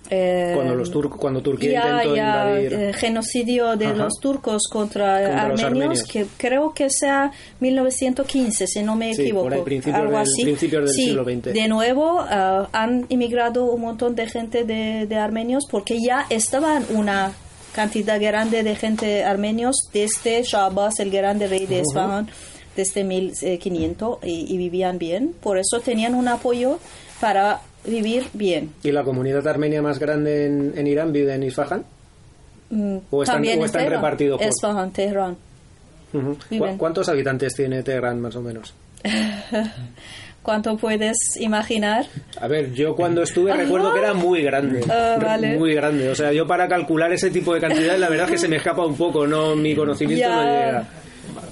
[SPEAKER 9] eh,
[SPEAKER 2] Cuando los turcos, cuando Turquía
[SPEAKER 9] ya,
[SPEAKER 2] intentó
[SPEAKER 9] ya,
[SPEAKER 2] invadir.
[SPEAKER 9] eh, genocidio de
[SPEAKER 2] Ajá.
[SPEAKER 9] los turcos contra, armenios,
[SPEAKER 2] armenios.
[SPEAKER 9] que creo que sea 1915, si no me
[SPEAKER 2] Sí,
[SPEAKER 9] equivoco.
[SPEAKER 2] por ahí, principios
[SPEAKER 9] algo
[SPEAKER 2] del-
[SPEAKER 9] así.
[SPEAKER 2] del
[SPEAKER 9] Sí,
[SPEAKER 2] siglo XX.
[SPEAKER 9] De nuevo, ah, han inmigrado un montón de gente de, de armenios porque ya estaban una cantidad grande de gente armenios desde Shah Abbas, el grande rey de. Isfahan, desde 1500 y, y vivían bien. Por eso tenían un apoyo para vivir bien.
[SPEAKER 2] ¿Y la comunidad armenia más grande en, en Irán vive en Isfahan?
[SPEAKER 9] Mm,
[SPEAKER 2] ¿O están-
[SPEAKER 9] También
[SPEAKER 2] o están
[SPEAKER 9] Teherán.
[SPEAKER 2] repartidos por-
[SPEAKER 9] Isfahan, Teherán.
[SPEAKER 2] Ujú.
[SPEAKER 9] Viven.
[SPEAKER 2] ¿Cu- ¿Cuántos habitantes tiene Teherán más o menos?
[SPEAKER 9] ¿Cuánto puedes imaginar?
[SPEAKER 2] A ver, yo cuando estuve recuerdo que era muy grande. Re-
[SPEAKER 9] vale.
[SPEAKER 2] Muy grande. O sea, yo para calcular ese tipo de cantidades, la verdad es que se me escapa un poco, no mi conocimiento
[SPEAKER 9] Ya.
[SPEAKER 2] no llega.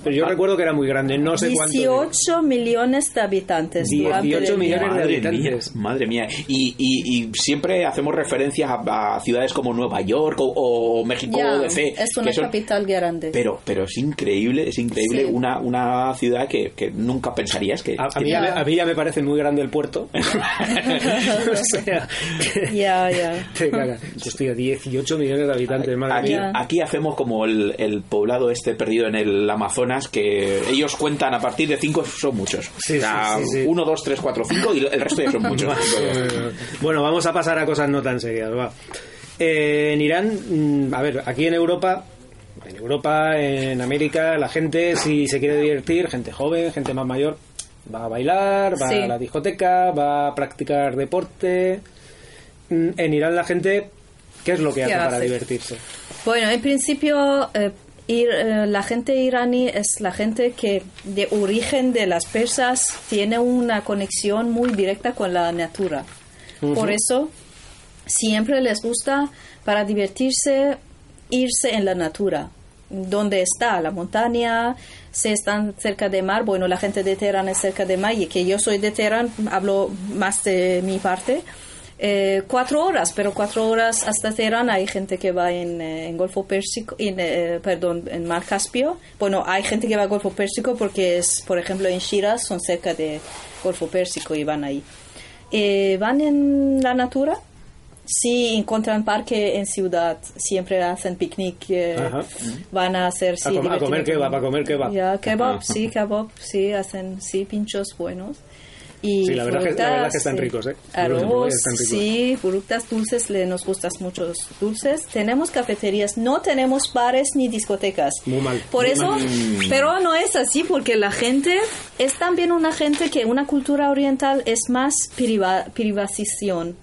[SPEAKER 2] Pero yo recuerdo que era muy grande, no sé cuánto.
[SPEAKER 9] 18 millones de habitantes. durante
[SPEAKER 2] 18
[SPEAKER 9] el día.
[SPEAKER 2] millones de habitantes.
[SPEAKER 10] mía, madre mía. Y, y- y siempre hacemos referencias a, a ciudades como Nueva York o, o México
[SPEAKER 9] Ya,
[SPEAKER 10] DC.
[SPEAKER 9] es una
[SPEAKER 10] que son-
[SPEAKER 9] capital grande.
[SPEAKER 10] pero, pero es increíble, es increíble
[SPEAKER 9] Sí.
[SPEAKER 10] una, una ciudad que, que nunca pensarías que...
[SPEAKER 2] A, a mí ya me,
[SPEAKER 9] Ya.
[SPEAKER 2] a mí ya me parece muy grande el puerto. o sea, que
[SPEAKER 9] Ya, ya.
[SPEAKER 2] cagas. Hostia, 18 millones de habitantes, madre
[SPEAKER 10] Aquí,
[SPEAKER 2] mía.
[SPEAKER 10] Aquí hacemos como el, el poblado este perdido en el Amazonas, que ellos cuentan a partir de 5 son muchos.
[SPEAKER 2] Sí,
[SPEAKER 10] o sea,
[SPEAKER 2] sí, sí, sí.
[SPEAKER 10] 1, 2, 3, 4, 5 y el resto ya son muchos.
[SPEAKER 2] bueno, vamos a pasar a cosas no tan serias. Va. Eh, en Irán, mm, a ver, aquí en Europa, en Europa, en América, la gente si se quiere divertir, gente joven, gente más mayor, va a bailar, va
[SPEAKER 9] Sí.
[SPEAKER 2] a la discoteca, va a practicar deporte. Mm, En Irán la gente, ¿qué es lo que
[SPEAKER 9] ¿Qué
[SPEAKER 2] hace para
[SPEAKER 9] hace?
[SPEAKER 2] divertirse?
[SPEAKER 9] Bueno, en principio, eh, ir- eh, la gente iraní es la gente que de origen de las persas tiene una conexión muy directa con la natura. Por eso, siempre les gusta para divertirse irse en la natura. Donde está la montaña, si están cerca de mar, bueno, la gente de Teherán es cerca de mar y que yo soy de Teherán, hablo más de mi parte. Eh, cuatro horas, pero cuatro horas hasta Teherán hay gente que va en, eh, en Golfo Pérsico, en, eh, perdón, en Mar Caspio. Bueno, hay gente que va a Golfo Pérsico porque es, por ejemplo, en Shiraz son cerca de Golfo Pérsico y van ahí. Eh, van en la natura. Si encuentran parque en ciudad, siempre hacen picnic, eh, van a hacer sí,
[SPEAKER 2] A com- a comer kebab, a comer kebab.
[SPEAKER 9] Ya, kebab,
[SPEAKER 2] Ajá.
[SPEAKER 9] sí, kebab, sí, hacen sí pinchos buenos. Y
[SPEAKER 2] Sí, la verdad que- la verdad que están
[SPEAKER 9] sí.
[SPEAKER 2] ricos, ¿eh?
[SPEAKER 9] Arroz,
[SPEAKER 2] Están ricos.
[SPEAKER 9] sí, frutas dulces, le nos gustan muchos dulces. Tenemos cafeterías, no tenemos bares ni discotecas.
[SPEAKER 2] Muy mal.
[SPEAKER 9] Por
[SPEAKER 2] muy
[SPEAKER 9] eso,
[SPEAKER 2] mal.
[SPEAKER 9] pero no es así porque la gente es también una gente que una cultura oriental es más priva- privación.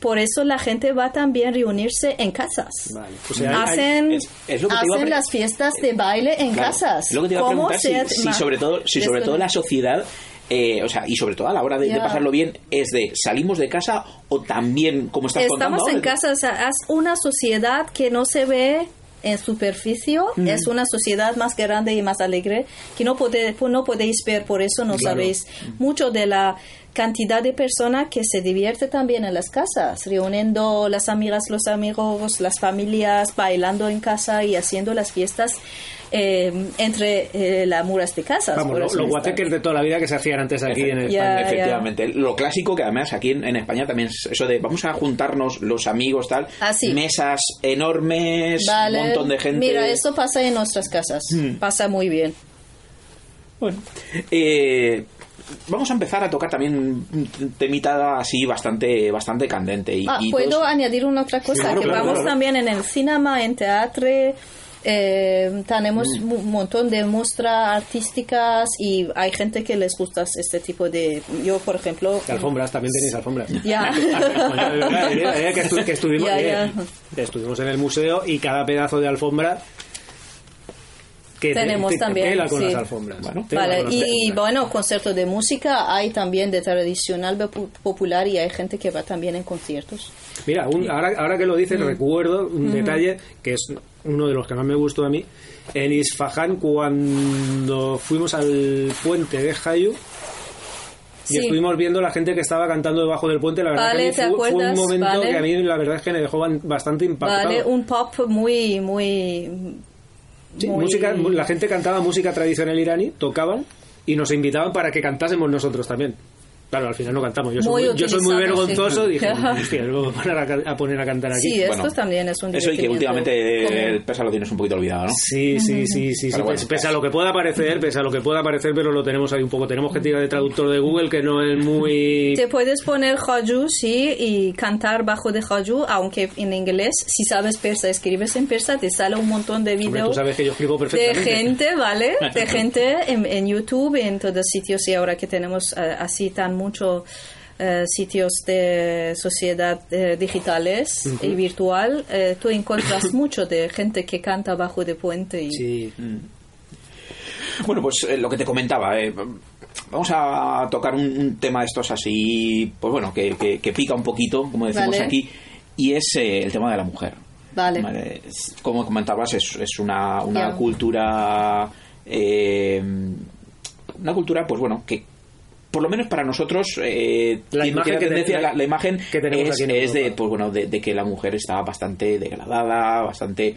[SPEAKER 9] Por eso la gente va también a reunirse en casas.
[SPEAKER 2] Vale. O sea, hay- hay-
[SPEAKER 9] hacen
[SPEAKER 10] es- es lo que te iba a
[SPEAKER 9] hacen las fiestas de baile en
[SPEAKER 10] Claro,
[SPEAKER 9] casas.
[SPEAKER 10] es Lo que te iba a
[SPEAKER 9] ¿Cómo
[SPEAKER 10] preguntar, si, si sobre todo, si sobre todo la sociedad, eh, o sea, y sobre todo a la hora de, pasarlo bien, es de salimos de casa o también, como estás contando
[SPEAKER 9] Estamos en
[SPEAKER 10] ahora,
[SPEAKER 9] casa, o sea, es una sociedad que no se ve en superficie, es una sociedad más grande y más alegre que no, puede, no podéis ver, por eso no
[SPEAKER 2] Claro.
[SPEAKER 9] sabéis mucho de la cantidad de personas que se divierte también en las casas, reuniendo las amigas, los amigos, las familias, bailando en casa y haciendo las fiestas eh, entre eh, las muras de casas.
[SPEAKER 2] Vamos, los
[SPEAKER 9] está-
[SPEAKER 2] guateques de toda la vida que se hacían antes aquí en España.
[SPEAKER 9] Ya, ya.
[SPEAKER 10] Efectivamente, lo clásico que además aquí en, en España también es eso de vamos a juntarnos los amigos tal,
[SPEAKER 9] Ah, sí.
[SPEAKER 10] mesas enormes,
[SPEAKER 9] Vale.
[SPEAKER 10] un montón de gente.
[SPEAKER 9] Mira, eso pasa en nuestras casas,
[SPEAKER 10] Hmm.
[SPEAKER 9] pasa muy bien.
[SPEAKER 10] Bueno, eh, vamos a empezar a tocar también un temita así bastante bastante candente y,
[SPEAKER 9] Ah,
[SPEAKER 10] y
[SPEAKER 9] ¿Puedo
[SPEAKER 10] todos-
[SPEAKER 9] añadir una otra cosa?
[SPEAKER 10] Claro,
[SPEAKER 9] que
[SPEAKER 10] claro,
[SPEAKER 9] vamos
[SPEAKER 10] claro.
[SPEAKER 9] también en el cinema, en teatro, eh, tenemos
[SPEAKER 10] Mm.
[SPEAKER 9] un montón de muestras artísticas y hay gente que les gusta este tipo de... Yo, por ejemplo...
[SPEAKER 2] De alfombras, también tenéis alfombras.
[SPEAKER 9] Ya.
[SPEAKER 2] Eh, eh, que, estu- que estuvimos,
[SPEAKER 9] Ya,
[SPEAKER 2] eh,
[SPEAKER 9] ya.
[SPEAKER 2] estuvimos en el museo y cada pedazo de alfombra que te-
[SPEAKER 9] Tenemos
[SPEAKER 2] te- te
[SPEAKER 9] también,
[SPEAKER 2] pela con
[SPEAKER 9] sí.
[SPEAKER 2] las alfombras. Tela
[SPEAKER 9] Vale,
[SPEAKER 2] con las
[SPEAKER 9] y
[SPEAKER 2] alfombras.
[SPEAKER 9] bueno, conciertos de música hay también de tradicional popular y hay gente que va también en conciertos.
[SPEAKER 2] Mira, un- ahora, ahora que lo dices,
[SPEAKER 9] Mm.
[SPEAKER 2] recuerdo un detalle que es uno de los que más me gustó a mí. En Isfahan, cuando fuimos al puente de Hayu, y
[SPEAKER 9] Sí.
[SPEAKER 2] estuvimos viendo la gente que estaba cantando debajo del puente, la verdad
[SPEAKER 9] Vale,
[SPEAKER 2] que a mí
[SPEAKER 9] ¿te
[SPEAKER 2] fue, fue un momento
[SPEAKER 9] Vale.
[SPEAKER 2] que a mí la verdad es que me dejó bastante impactado.
[SPEAKER 9] Vale, un pop muy, muy...
[SPEAKER 2] Sí,
[SPEAKER 9] muy-
[SPEAKER 2] música, la gente cantaba música tradicional iraní, tocaban y nos invitaban para que cantásemos nosotros también. Claro, al final no cantamos. Yo soy
[SPEAKER 9] Muy
[SPEAKER 2] yo soy muy vergonzoso.
[SPEAKER 9] sí.
[SPEAKER 2] Dije, hostia, luego van a, a poner a cantar aquí.
[SPEAKER 9] Sí, esto también es un
[SPEAKER 10] Eso y que últimamente el pesa lo tienes un poquito olvidado, ¿no?
[SPEAKER 2] Sí, sí, sí, sí, sí.
[SPEAKER 10] Bueno.
[SPEAKER 2] Pese- a lo que pueda parecer, pese a lo que pueda parecer, pero lo tenemos ahí un poco. Tenemos que tirar de traductor de Google que no es muy.
[SPEAKER 9] Te puedes poner Haju, sí, y cantar bajo de Haju, aunque en inglés, si sabes persa, escribes en persa, te sale un montón de videos
[SPEAKER 2] tú sabes que yo escribo
[SPEAKER 9] de gente, ¿vale? De gente en, en YouTube, en todos sitios, y ahora que tenemos eh, así tan muchos sitios de sociedad eh, digitales y virtual, eh, tú encuentras mucho de gente que canta bajo de puente. Y,
[SPEAKER 2] Sí.
[SPEAKER 10] Bueno, pues eh, lo que te comentaba, eh, vamos a tocar un, un tema de estos así, pues bueno, que, que- que pica un poquito, como decimos
[SPEAKER 9] Vale.
[SPEAKER 10] aquí, y es eh, el tema de la mujer.
[SPEAKER 9] Vale.
[SPEAKER 10] Como comentabas, es, es una, una
[SPEAKER 9] Ya.
[SPEAKER 10] cultura, eh, una cultura, pues bueno, que por lo menos para nosotros eh,
[SPEAKER 2] La imagen que
[SPEAKER 10] tendencia-
[SPEAKER 2] la-
[SPEAKER 10] la, la imagen
[SPEAKER 2] que tenemos
[SPEAKER 10] es,
[SPEAKER 2] aquí en
[SPEAKER 10] es de, pues bueno, de, de que la mujer está bastante degradada, bastante...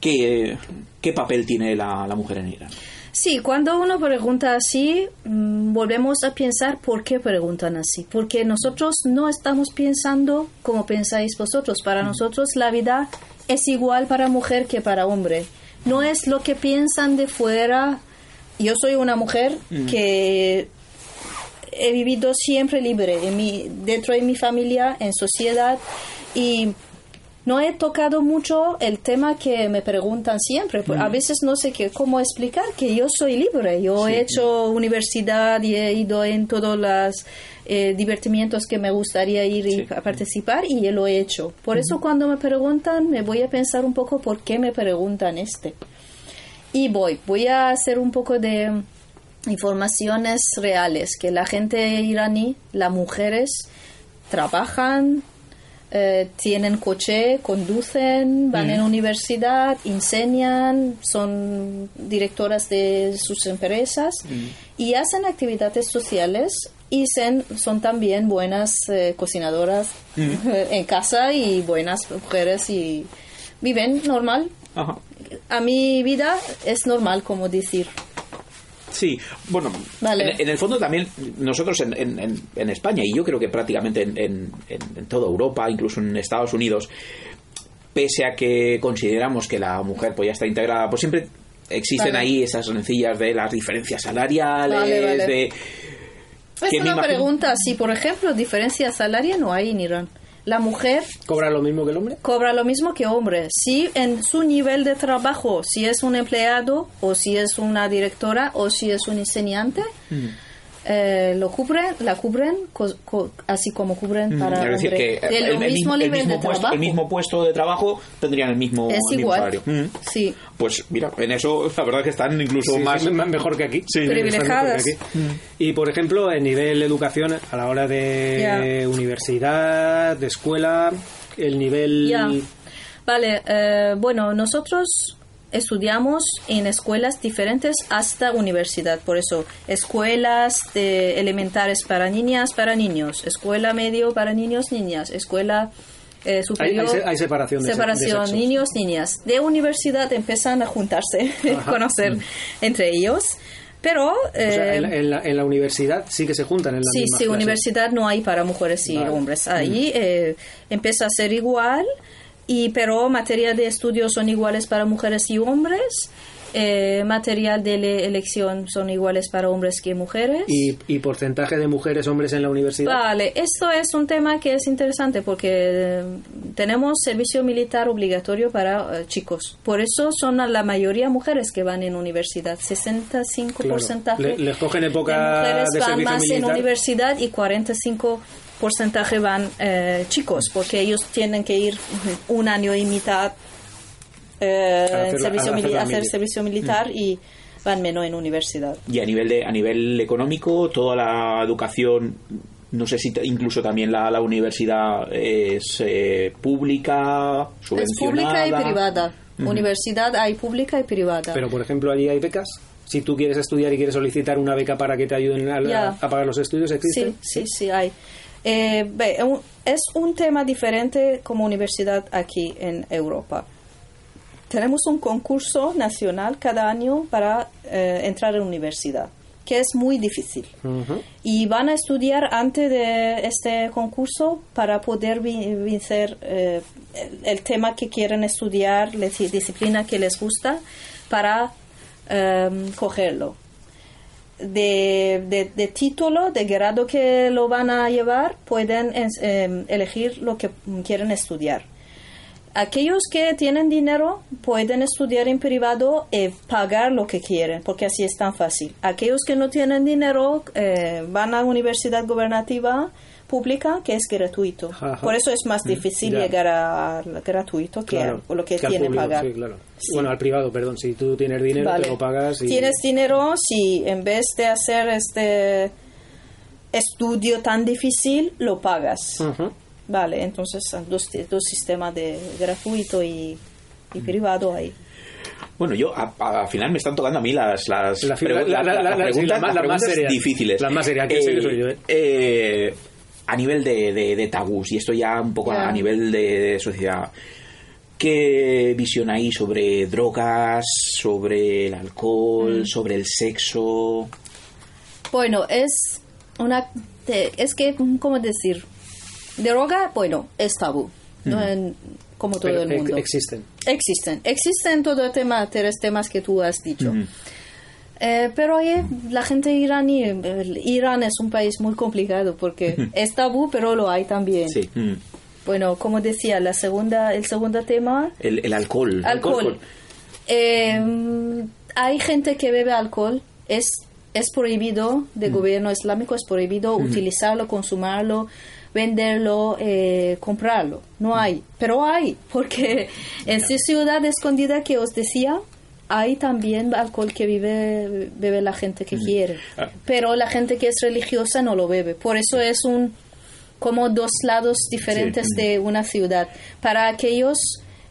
[SPEAKER 10] ¿Qué, qué papel tiene la, la mujer en Irán?
[SPEAKER 9] Sí, cuando uno pregunta así, mm, volvemos a pensar por qué preguntan así. Porque nosotros no estamos pensando como pensáis vosotros. Para nosotros la vida es igual para mujer que para hombre. No es lo que piensan de fuera. Yo soy una mujer
[SPEAKER 11] Mm.
[SPEAKER 9] que he vivido siempre libre en mi, dentro de mi familia, en sociedad y no he tocado mucho el tema que me preguntan siempre. pues, A veces no sé qué, cómo explicar que yo soy libre. Yo
[SPEAKER 11] Sí.
[SPEAKER 9] he hecho universidad y he ido en todos los eh, divertimientos que me gustaría ir y a participar y lo he hecho. Por eso cuando me preguntan me voy a pensar un poco por qué me preguntan este. Y voy, voy a hacer un poco de informaciones reales, que la gente iraní, las mujeres, trabajan, eh, tienen coche, conducen, van
[SPEAKER 11] Mm.
[SPEAKER 9] en universidad, enseñan, son directoras de sus empresas y hacen actividades sociales y sen- son también buenas eh, cocinadoras en casa y buenas mujeres y viven normal.
[SPEAKER 10] Ajá.
[SPEAKER 9] A mi vida es normal, como decir.
[SPEAKER 10] Sí, bueno,
[SPEAKER 9] Vale.
[SPEAKER 10] en, en el fondo también nosotros en, en- en- España y yo creo que prácticamente en, toda Europa, incluso en Estados Unidos, pese a que consideramos que la mujer pues ya está integrada, pues siempre existen
[SPEAKER 9] Vale.
[SPEAKER 10] ahí esas rencillas de las diferencias salariales,
[SPEAKER 9] Vale,
[SPEAKER 10] de...
[SPEAKER 9] Es una
[SPEAKER 10] imagino-
[SPEAKER 9] pregunta. Si, por ejemplo, diferencia salaria no hay en Irán. La mujer
[SPEAKER 2] ¿Cobra lo mismo que el hombre?
[SPEAKER 9] cobra lo mismo que hombre. Si en su nivel de trabajo, si es un empleado o si es una directora o si es un enseñante, eh, lo cubren, la cubren co- co- así como cubren para
[SPEAKER 10] es decir,
[SPEAKER 9] hombre.
[SPEAKER 10] que
[SPEAKER 9] De
[SPEAKER 10] el,
[SPEAKER 9] mismo
[SPEAKER 10] mismo, el
[SPEAKER 9] nivel
[SPEAKER 10] mismo
[SPEAKER 9] de
[SPEAKER 10] puesto,
[SPEAKER 9] trabajo.
[SPEAKER 10] el mismo puesto de trabajo tendrían el mismo,
[SPEAKER 9] Es
[SPEAKER 10] el mismo
[SPEAKER 9] igual.
[SPEAKER 10] salario. Mm.
[SPEAKER 9] Sí.
[SPEAKER 10] Pues mira, en eso la verdad que están incluso
[SPEAKER 2] Sí,
[SPEAKER 10] más...
[SPEAKER 2] mejor que aquí.
[SPEAKER 10] Sí.
[SPEAKER 9] Privilegiadas.
[SPEAKER 2] Están mejor que aquí. Y por ejemplo, en nivel educación, a la hora de universidad, de escuela, el nivel.
[SPEAKER 9] Vale, eh, bueno, nosotros estudiamos en escuelas diferentes hasta universidad, por eso escuelas de elementales para niñas, para niños, escuela medio para niños, niñas, escuela eh, superior.
[SPEAKER 2] Hay- hay se- hay separación de se- de
[SPEAKER 9] separación, niños, niñas. De universidad empiezan a juntarse,
[SPEAKER 2] Ajá.
[SPEAKER 9] conocer
[SPEAKER 2] Mm.
[SPEAKER 9] entre ellos, pero
[SPEAKER 2] O sea,
[SPEAKER 9] eh,
[SPEAKER 2] en, la, en la- en la universidad sí que se juntan en la
[SPEAKER 9] Sí,
[SPEAKER 2] misma
[SPEAKER 9] sí,
[SPEAKER 2] clase.
[SPEAKER 9] universidad no hay para mujeres y
[SPEAKER 2] Vale.
[SPEAKER 9] hombres. Ahí eh, empieza a ser igual, y pero material de estudio son iguales para mujeres y hombres. Eh, material de le- elección son iguales para hombres que mujeres.
[SPEAKER 2] Y, y porcentaje de mujeres hombres en la universidad.
[SPEAKER 9] Vale, esto es un tema que es interesante porque eh, tenemos servicio militar obligatorio para eh, chicos. Por eso son la mayoría mujeres que van en universidad. 65%
[SPEAKER 2] Claro. Le- les cogen época
[SPEAKER 9] de mujeres
[SPEAKER 2] de
[SPEAKER 9] van más en universidad y 45 porcentaje van eh, chicos porque ellos tienen que ir un año y mitad eh,
[SPEAKER 10] hacer
[SPEAKER 9] servicio
[SPEAKER 10] hacer
[SPEAKER 9] hacer servicio militar y van menos en universidad.
[SPEAKER 10] Y a nivel de a nivel económico, toda la educación, no sé si incluso también la, la universidad es eh, pública,
[SPEAKER 9] Es
[SPEAKER 10] subvencionada.
[SPEAKER 9] pública y privada. Universidad hay pública y privada.
[SPEAKER 2] Pero, por ejemplo, allí hay becas. Si tú quieres estudiar y quieres solicitar una beca para que te ayuden a, pagar los estudios, ¿existe?
[SPEAKER 9] Sí, sí, sí, hay. Eh, es un tema diferente como universidad aquí en Europa. Tenemos un concurso nacional cada año para eh, entrar en universidad, que es muy difícil. Y van a estudiar antes de este concurso para poder vencer eh, el, el tema que quieren estudiar, la di- disciplina que les gusta, para em, cogerlo de, de- de título, de grado que lo van a llevar, pueden em, elegir lo que quieren estudiar. Aquellos que tienen dinero pueden estudiar en privado y pagar lo que quieren, porque así es tan fácil. Aquellos que no tienen dinero eh, van a universidad gubernativa pública, que es gratuito.
[SPEAKER 2] Ajá.
[SPEAKER 9] Por eso es más
[SPEAKER 2] Mm,
[SPEAKER 9] difícil
[SPEAKER 2] ya.
[SPEAKER 9] llegar a gratuito que
[SPEAKER 2] Claro,
[SPEAKER 9] a lo que,
[SPEAKER 2] que público,
[SPEAKER 9] pagar.
[SPEAKER 2] sí, claro. Bueno, al privado, perdón. Si tú tienes dinero,
[SPEAKER 9] Vale.
[SPEAKER 2] te lo pagas. Y...
[SPEAKER 9] Tienes dinero si en vez de hacer este estudio tan difícil, lo pagas.
[SPEAKER 2] Ujú.
[SPEAKER 9] Vale, entonces dos, dos sistemas de gratuito y, y privado ahí.
[SPEAKER 10] Bueno, yo a- a- al final me están tocando a mí las, las,
[SPEAKER 2] La la- la-
[SPEAKER 10] preguntas,
[SPEAKER 2] más-
[SPEAKER 10] las
[SPEAKER 2] la más
[SPEAKER 10] preguntas
[SPEAKER 2] serias.
[SPEAKER 10] difíciles.
[SPEAKER 2] Más seria, que soy yo, ¿eh?
[SPEAKER 10] eh, a nivel de, de, de tabús, y esto ya un poco a nivel de, de sociedad, ¿qué visión hay sobre drogas, sobre el alcohol,
[SPEAKER 9] Mm.
[SPEAKER 10] sobre el sexo?
[SPEAKER 9] Bueno, es una... es que, ¿cómo decir? Droga, bueno, es tabú. ¿no?
[SPEAKER 2] Mm.
[SPEAKER 9] En- como todo
[SPEAKER 2] Pero
[SPEAKER 9] el mundo.
[SPEAKER 2] existen.
[SPEAKER 9] Existen. Existen todo el tema, tres temas que tú has dicho. Eh, pero eh, la gente iraní, Irán es un país muy complicado porque es tabú, pero lo hay también.
[SPEAKER 10] Sí. mm.
[SPEAKER 9] Bueno, como decía, la segunda, el segundo tema,
[SPEAKER 10] El, el alcohol.
[SPEAKER 9] alcohol. Eh, hay gente que bebe alcohol, es, es prohibido de gobierno islámico, es prohibido utilizarlo, consumirlo, venderlo, eh, comprarlo. No hay, pero hay, porque en esa ciudad escondida que os decía, hay también alcohol que vive, bebe la gente que quiere.
[SPEAKER 10] Ah.
[SPEAKER 9] Pero la gente que es religiosa no lo bebe. Por eso es un como dos lados diferentes
[SPEAKER 10] Sí.
[SPEAKER 9] de una ciudad. Para aquellos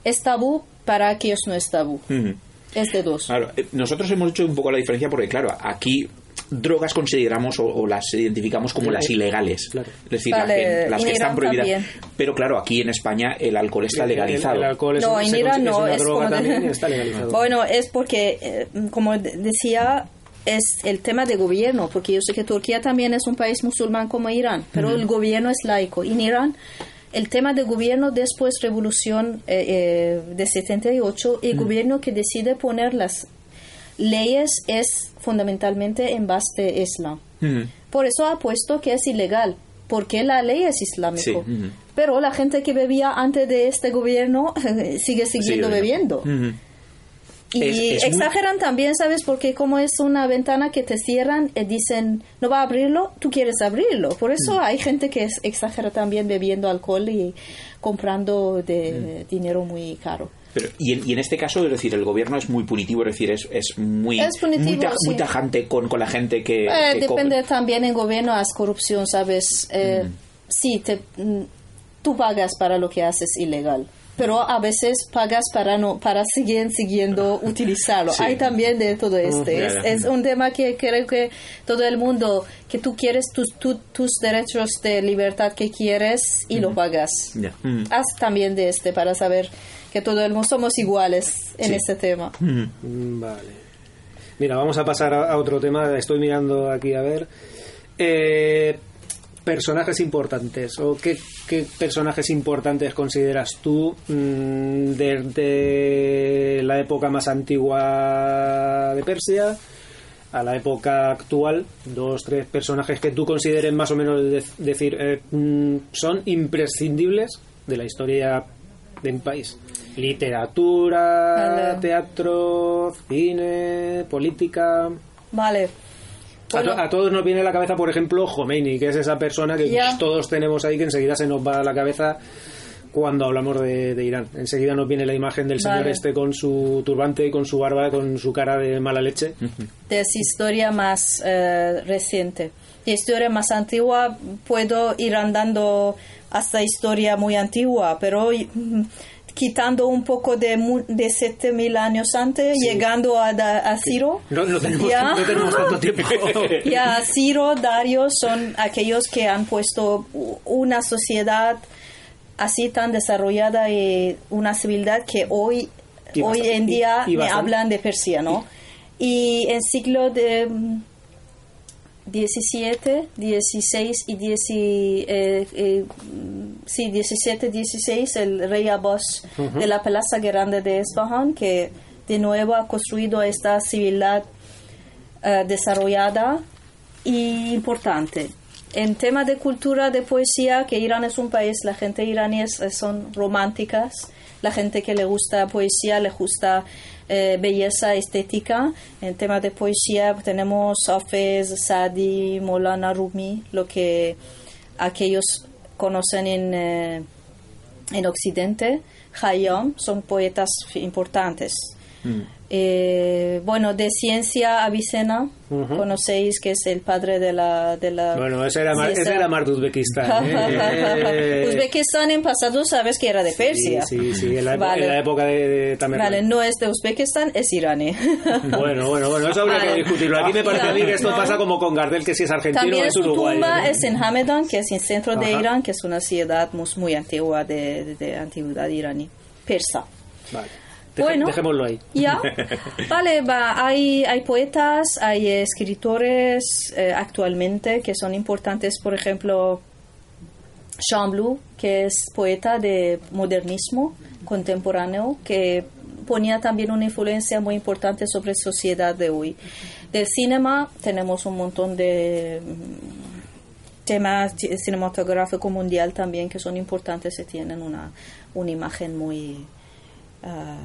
[SPEAKER 9] es tabú, para aquellos no es tabú.
[SPEAKER 10] Mm.
[SPEAKER 9] Es de dos.
[SPEAKER 10] Claro, eh, nosotros hemos hecho un poco la diferencia porque, claro, aquí drogas consideramos o, o las identificamos como las ilegales. Es decir, las
[SPEAKER 9] Vale,
[SPEAKER 10] que, las
[SPEAKER 9] en
[SPEAKER 10] que están prohibidas.
[SPEAKER 9] también.
[SPEAKER 10] Pero claro, aquí en España el alcohol está
[SPEAKER 2] El- el-
[SPEAKER 10] legalizado.
[SPEAKER 2] el alcohol es
[SPEAKER 9] No, en Irán no,
[SPEAKER 2] una
[SPEAKER 9] es
[SPEAKER 2] droga
[SPEAKER 9] como de-
[SPEAKER 2] también y está legalizado.
[SPEAKER 9] Bueno, es porque, eh, como de- decía, es el tema de gobierno, porque yo sé que Turquía también es un país musulmán como Irán, pero el gobierno es laico. Y en Irán, el tema de gobierno después revolución eh, eh, de 78, el
[SPEAKER 11] Mm.
[SPEAKER 9] gobierno que decide poner las leyes es fundamentalmente en base de Islam. Por eso ha puesto que es ilegal, porque la ley es islámica.
[SPEAKER 10] Sí.
[SPEAKER 9] Pero la gente que bebía antes de este gobierno sigue siguiendo
[SPEAKER 10] Sí,
[SPEAKER 9] bebiendo. Y
[SPEAKER 10] Es- es muy-
[SPEAKER 9] exageran también, ¿sabes? Porque como es una ventana que te cierran y dicen, no va a abrirlo, tú quieres abrirlo. Por eso
[SPEAKER 10] Mm.
[SPEAKER 9] hay gente que es- exagera también bebiendo alcohol y comprando de
[SPEAKER 10] Mm.
[SPEAKER 9] dinero muy caro.
[SPEAKER 10] Pero, y, en, y en este caso, es decir, el gobierno es muy punitivo, es decir, es, es muy,
[SPEAKER 9] Es punitivo,
[SPEAKER 10] muy,
[SPEAKER 9] sí.
[SPEAKER 10] muy tajante con, con la gente que,
[SPEAKER 9] Eh,
[SPEAKER 10] que
[SPEAKER 9] depende también en gobierno, haz corrupción, ¿sabes? Eh,
[SPEAKER 10] Mm.
[SPEAKER 9] Sí, te, mm, tú pagas para lo que haces ilegal. Pero a veces pagas para no para seguir siguiendo utilizarlo.
[SPEAKER 11] Sí.
[SPEAKER 9] Hay también de todo este. Es, es un tema que creo que todo el mundo, que tú quieres tus, tu- tus derechos de libertad que quieres y lo pagas.
[SPEAKER 10] Ya. Mm.
[SPEAKER 9] Haz también de este para saber que todo el mundo somos iguales en
[SPEAKER 2] Sí.
[SPEAKER 9] este tema.
[SPEAKER 2] Mm, Vale. Mira, vamos a pasar a, a otro tema. Estoy mirando aquí a ver. Eh, personajes importantes. ¿O qué, qué personajes importantes consideras tú mm, desde la época más antigua de Persia a la época actual? Dos, tres personajes que tú consideres más o menos de- decir eh, mm, son imprescindibles de la historia de un país. Literatura,
[SPEAKER 9] Vale.
[SPEAKER 2] teatro, cine, política.
[SPEAKER 9] Vale.
[SPEAKER 2] A, to-
[SPEAKER 9] Bueno.
[SPEAKER 2] a todos nos viene a la cabeza, por ejemplo, Khomeini, que es esa persona que
[SPEAKER 9] Ya.
[SPEAKER 2] todos tenemos ahí que enseguida se nos va a la cabeza cuando hablamos de, de Irán. Enseguida nos viene la imagen del señor
[SPEAKER 9] Vale.
[SPEAKER 2] este con su turbante, con su barba, con su cara de mala leche.
[SPEAKER 9] de esa historia más eh, reciente. De historia más antigua puedo ir andando hasta historia muy antigua, pero mm, quitando un poco de, de 7000 años antes, llegando a, a Ciro.
[SPEAKER 2] No, no tenemos,
[SPEAKER 9] Ya.
[SPEAKER 2] no tenemos tanto tiempo.
[SPEAKER 9] Ya Ciro, Dario son aquellos que han puesto una sociedad así tan desarrollada y una civilidad que hoy,
[SPEAKER 2] Y
[SPEAKER 9] hoy
[SPEAKER 2] bastante-
[SPEAKER 9] en día
[SPEAKER 2] y- y
[SPEAKER 9] me hablan de Persia, ¿no? Y en siglo de mm, 17, 16 y 10, eh, eh, mm, sí, 17, 16, el rey Abbas de la Plaza Grande de Esfahan, que de nuevo ha construido esta civilidad eh, desarrollada y importante. En tema de cultura, de poesía, que Irán es un país, la gente iraní es- son románticas, la gente que le gusta poesía, le gusta eh, belleza estética. En tema de poesía tenemos Hafez, Sadi, Molana Rumi, lo que aquellos conocen en, eh, en Occidente. Khayyam son poetas importantes. Eh, bueno, de ciencia Avicena,
[SPEAKER 2] Ujú.
[SPEAKER 9] conocéis que es el padre de la... De la
[SPEAKER 2] Bueno, ese era, Mar, ese era Mar de Uzbekistán. ¿eh?
[SPEAKER 9] Uzbekistán en pasado sabes que era de Persia.
[SPEAKER 2] Sí, sí, en la,
[SPEAKER 9] Vale.
[SPEAKER 2] en la época de, de Tamerlán.
[SPEAKER 9] Vale, no es de Uzbekistán, es iraní.
[SPEAKER 2] Bueno, bueno, bueno, eso habría
[SPEAKER 9] Vale.
[SPEAKER 2] que discutirlo. Aquí me parece a mí que esto
[SPEAKER 9] No.
[SPEAKER 2] pasa como con Gardel, que si es argentino
[SPEAKER 9] También
[SPEAKER 2] es uruguayo.
[SPEAKER 9] tumba
[SPEAKER 2] ¿no?
[SPEAKER 9] es en Hamedan, que es el centro de
[SPEAKER 2] Ajá.
[SPEAKER 9] Irán, que es una ciudad muy, muy antigua de, de- de antigüedad iraní, persa.
[SPEAKER 2] Vale.
[SPEAKER 9] Bueno.
[SPEAKER 2] Dejémoslo ahí.
[SPEAKER 9] Ya, vale, va, hay, hay poetas, hay escritores eh, actualmente que son importantes, por ejemplo, Chamblou, que es poeta de modernismo contemporáneo, que ponía también una influencia muy importante sobre la sociedad de hoy. Del cinema tenemos un montón de mm, temas ci- cinematográfico mundial también que son importantes y tienen una, una imagen muy ah,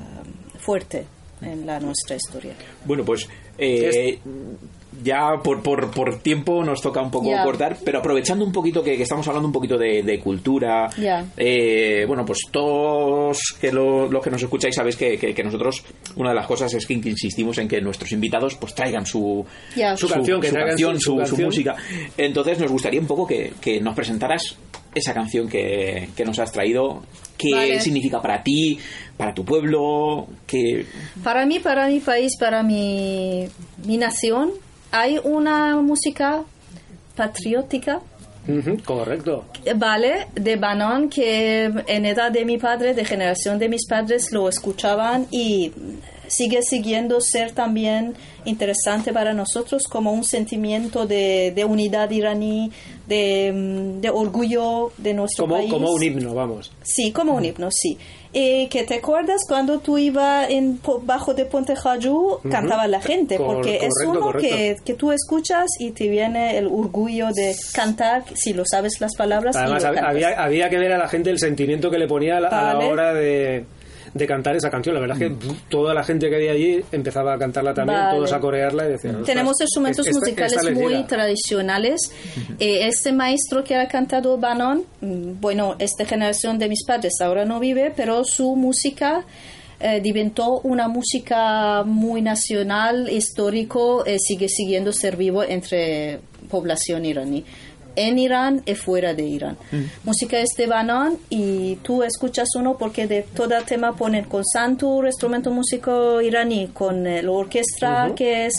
[SPEAKER 9] fuerte en la nuestra historia.
[SPEAKER 10] Bueno, pues eh, ya por, por, por tiempo nos toca un poco cortar, pero aprovechando un poquito que, que estamos hablando un poquito de, de cultura,
[SPEAKER 9] Ya.
[SPEAKER 10] eh, bueno, pues todos que lo- los que nos escucháis sabéis que, que- que nosotros una de las cosas es que insistimos en que nuestros invitados pues traigan su,
[SPEAKER 9] Ya.
[SPEAKER 2] Su canción, que
[SPEAKER 10] su,
[SPEAKER 2] traigan
[SPEAKER 10] canción,
[SPEAKER 2] su-
[SPEAKER 10] su,
[SPEAKER 2] su
[SPEAKER 10] su
[SPEAKER 2] canción.
[SPEAKER 10] música. Entonces nos gustaría un poco que, que nos presentaras esa canción que, que nos has traído, qué
[SPEAKER 9] Vale.
[SPEAKER 10] significa para ti, para tu pueblo, que
[SPEAKER 9] Para mí, para mi país, para mi, mi nación, hay una música patriótica,
[SPEAKER 2] correcto.
[SPEAKER 9] ¿vale? De Banón, que en edad de mi padre, de generación de mis padres, lo escuchaban y sigue siguiendo ser también interesante para nosotros como un sentimiento de, de unidad iraní, de, de orgullo de nuestro
[SPEAKER 2] Como,
[SPEAKER 9] país.
[SPEAKER 2] como un himno, vamos.
[SPEAKER 9] Sí, como un himno, sí. Eh, que te acuerdas cuando tú ibas en, bajo de Puente Jayú, cantaba la gente,
[SPEAKER 2] Cor-
[SPEAKER 9] porque es uno que, que tú escuchas y te viene el orgullo de cantar, si lo sabes las palabras. y
[SPEAKER 2] Además,
[SPEAKER 9] lo cantas.
[SPEAKER 2] había, había que ver a la gente el sentimiento que le ponía a la, a la hora de, de cantar esa canción. La verdad es que toda la gente que había allí empezaba a cantarla también,
[SPEAKER 9] Vale.
[SPEAKER 2] todos a corearla y decían...
[SPEAKER 9] Tenemos
[SPEAKER 2] "Ostras,
[SPEAKER 9] instrumentos
[SPEAKER 2] esta-
[SPEAKER 9] musicales
[SPEAKER 2] esta
[SPEAKER 9] muy
[SPEAKER 2] llega".
[SPEAKER 9] tradicionales. Eh, este maestro que ha cantado Bannon, mm, bueno, esta generación de mis padres ahora no vive, pero su música eh, diventó una música muy nacional, histórico, eh, sigue siguiendo ser vivo entre población iraní. En Irán y fuera de Irán. Música es de Bannon y tú escuchas uno porque de todo tema ponen con santur, instrumento músico iraní, con eh, la orquesta
[SPEAKER 11] Ujú.
[SPEAKER 9] que es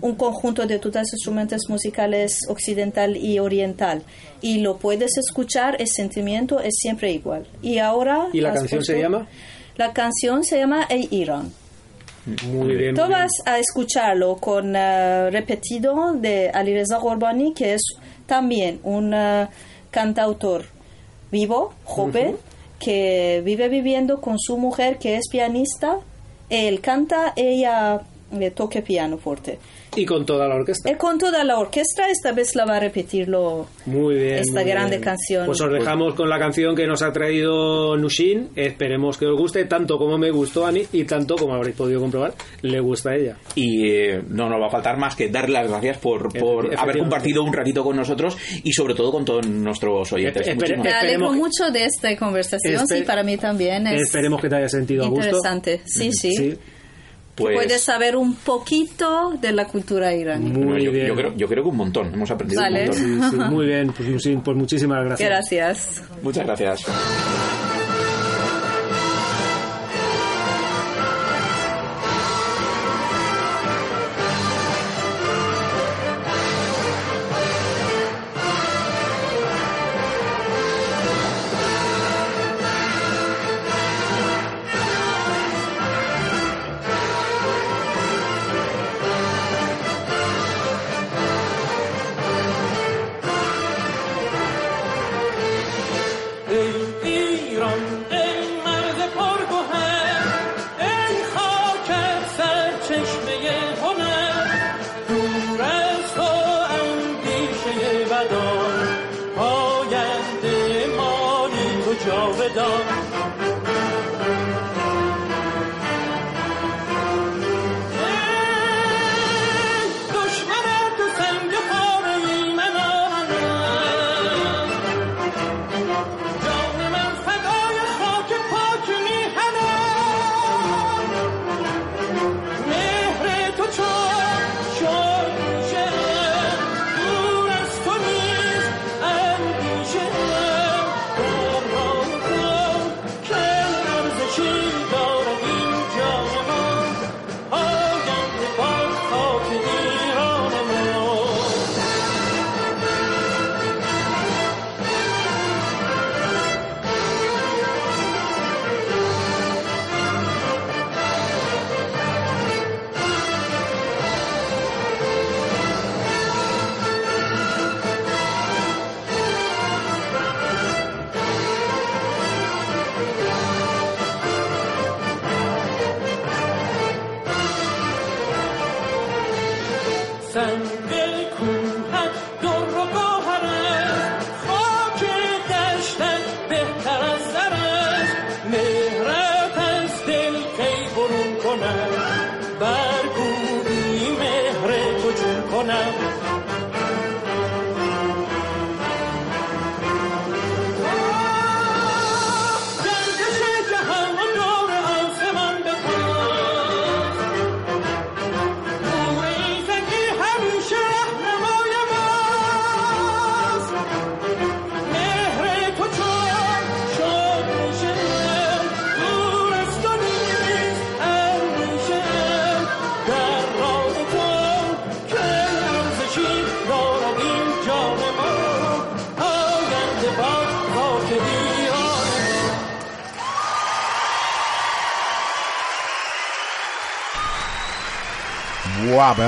[SPEAKER 9] un conjunto de todos los instrumentos musicales occidental y oriental. Y lo puedes escuchar, el sentimiento es siempre igual. Y ahora...
[SPEAKER 2] ¿Y la canción se llama?
[SPEAKER 9] La canción se llama Ey Irán.
[SPEAKER 2] Muy bien.
[SPEAKER 9] Tú
[SPEAKER 2] muy bien.
[SPEAKER 9] vas a escucharlo con eh, repetido de Alireza Gorbani, que es también un eh, cantautor vivo, joven, que vive viviendo con su mujer, que es pianista. Él canta, ella le toca piano fuerte.
[SPEAKER 10] Y con toda la orquesta.
[SPEAKER 9] Eh, con toda la orquesta, esta vez la va a repetirlo
[SPEAKER 10] Muy bien.
[SPEAKER 9] esta
[SPEAKER 10] muy
[SPEAKER 9] grande
[SPEAKER 10] bien.
[SPEAKER 9] canción.
[SPEAKER 10] Pues os dejamos con la canción que nos ha traído Nushin. Esperemos que os guste tanto como me gustó a mí y tanto como habréis podido comprobar, le gusta a ella.
[SPEAKER 12] Y eh, no nos va a faltar más que darle las gracias por, por haber compartido un ratito con nosotros y sobre todo con todos nuestros oyentes.
[SPEAKER 10] Espere-
[SPEAKER 12] Muchísimas
[SPEAKER 9] Me alegro
[SPEAKER 10] esperemos que-
[SPEAKER 9] mucho de esta conversación,
[SPEAKER 10] Espe-
[SPEAKER 9] sí, para mí también es
[SPEAKER 10] Esperemos que te haya sentido a gusto.
[SPEAKER 9] interesante. Sí, sí.
[SPEAKER 10] Sí,
[SPEAKER 12] Pues,
[SPEAKER 9] Puedes saber un poquito de la cultura iraní.
[SPEAKER 12] bueno,
[SPEAKER 10] muy
[SPEAKER 12] yo,
[SPEAKER 10] bien.
[SPEAKER 12] yo creo, yo creo que un montón. Hemos aprendido
[SPEAKER 9] Vale.
[SPEAKER 12] un montón.
[SPEAKER 10] Sí, sí, muy bien, pues, pues muchísimas gracias.
[SPEAKER 9] Gracias.
[SPEAKER 12] Muchas gracias.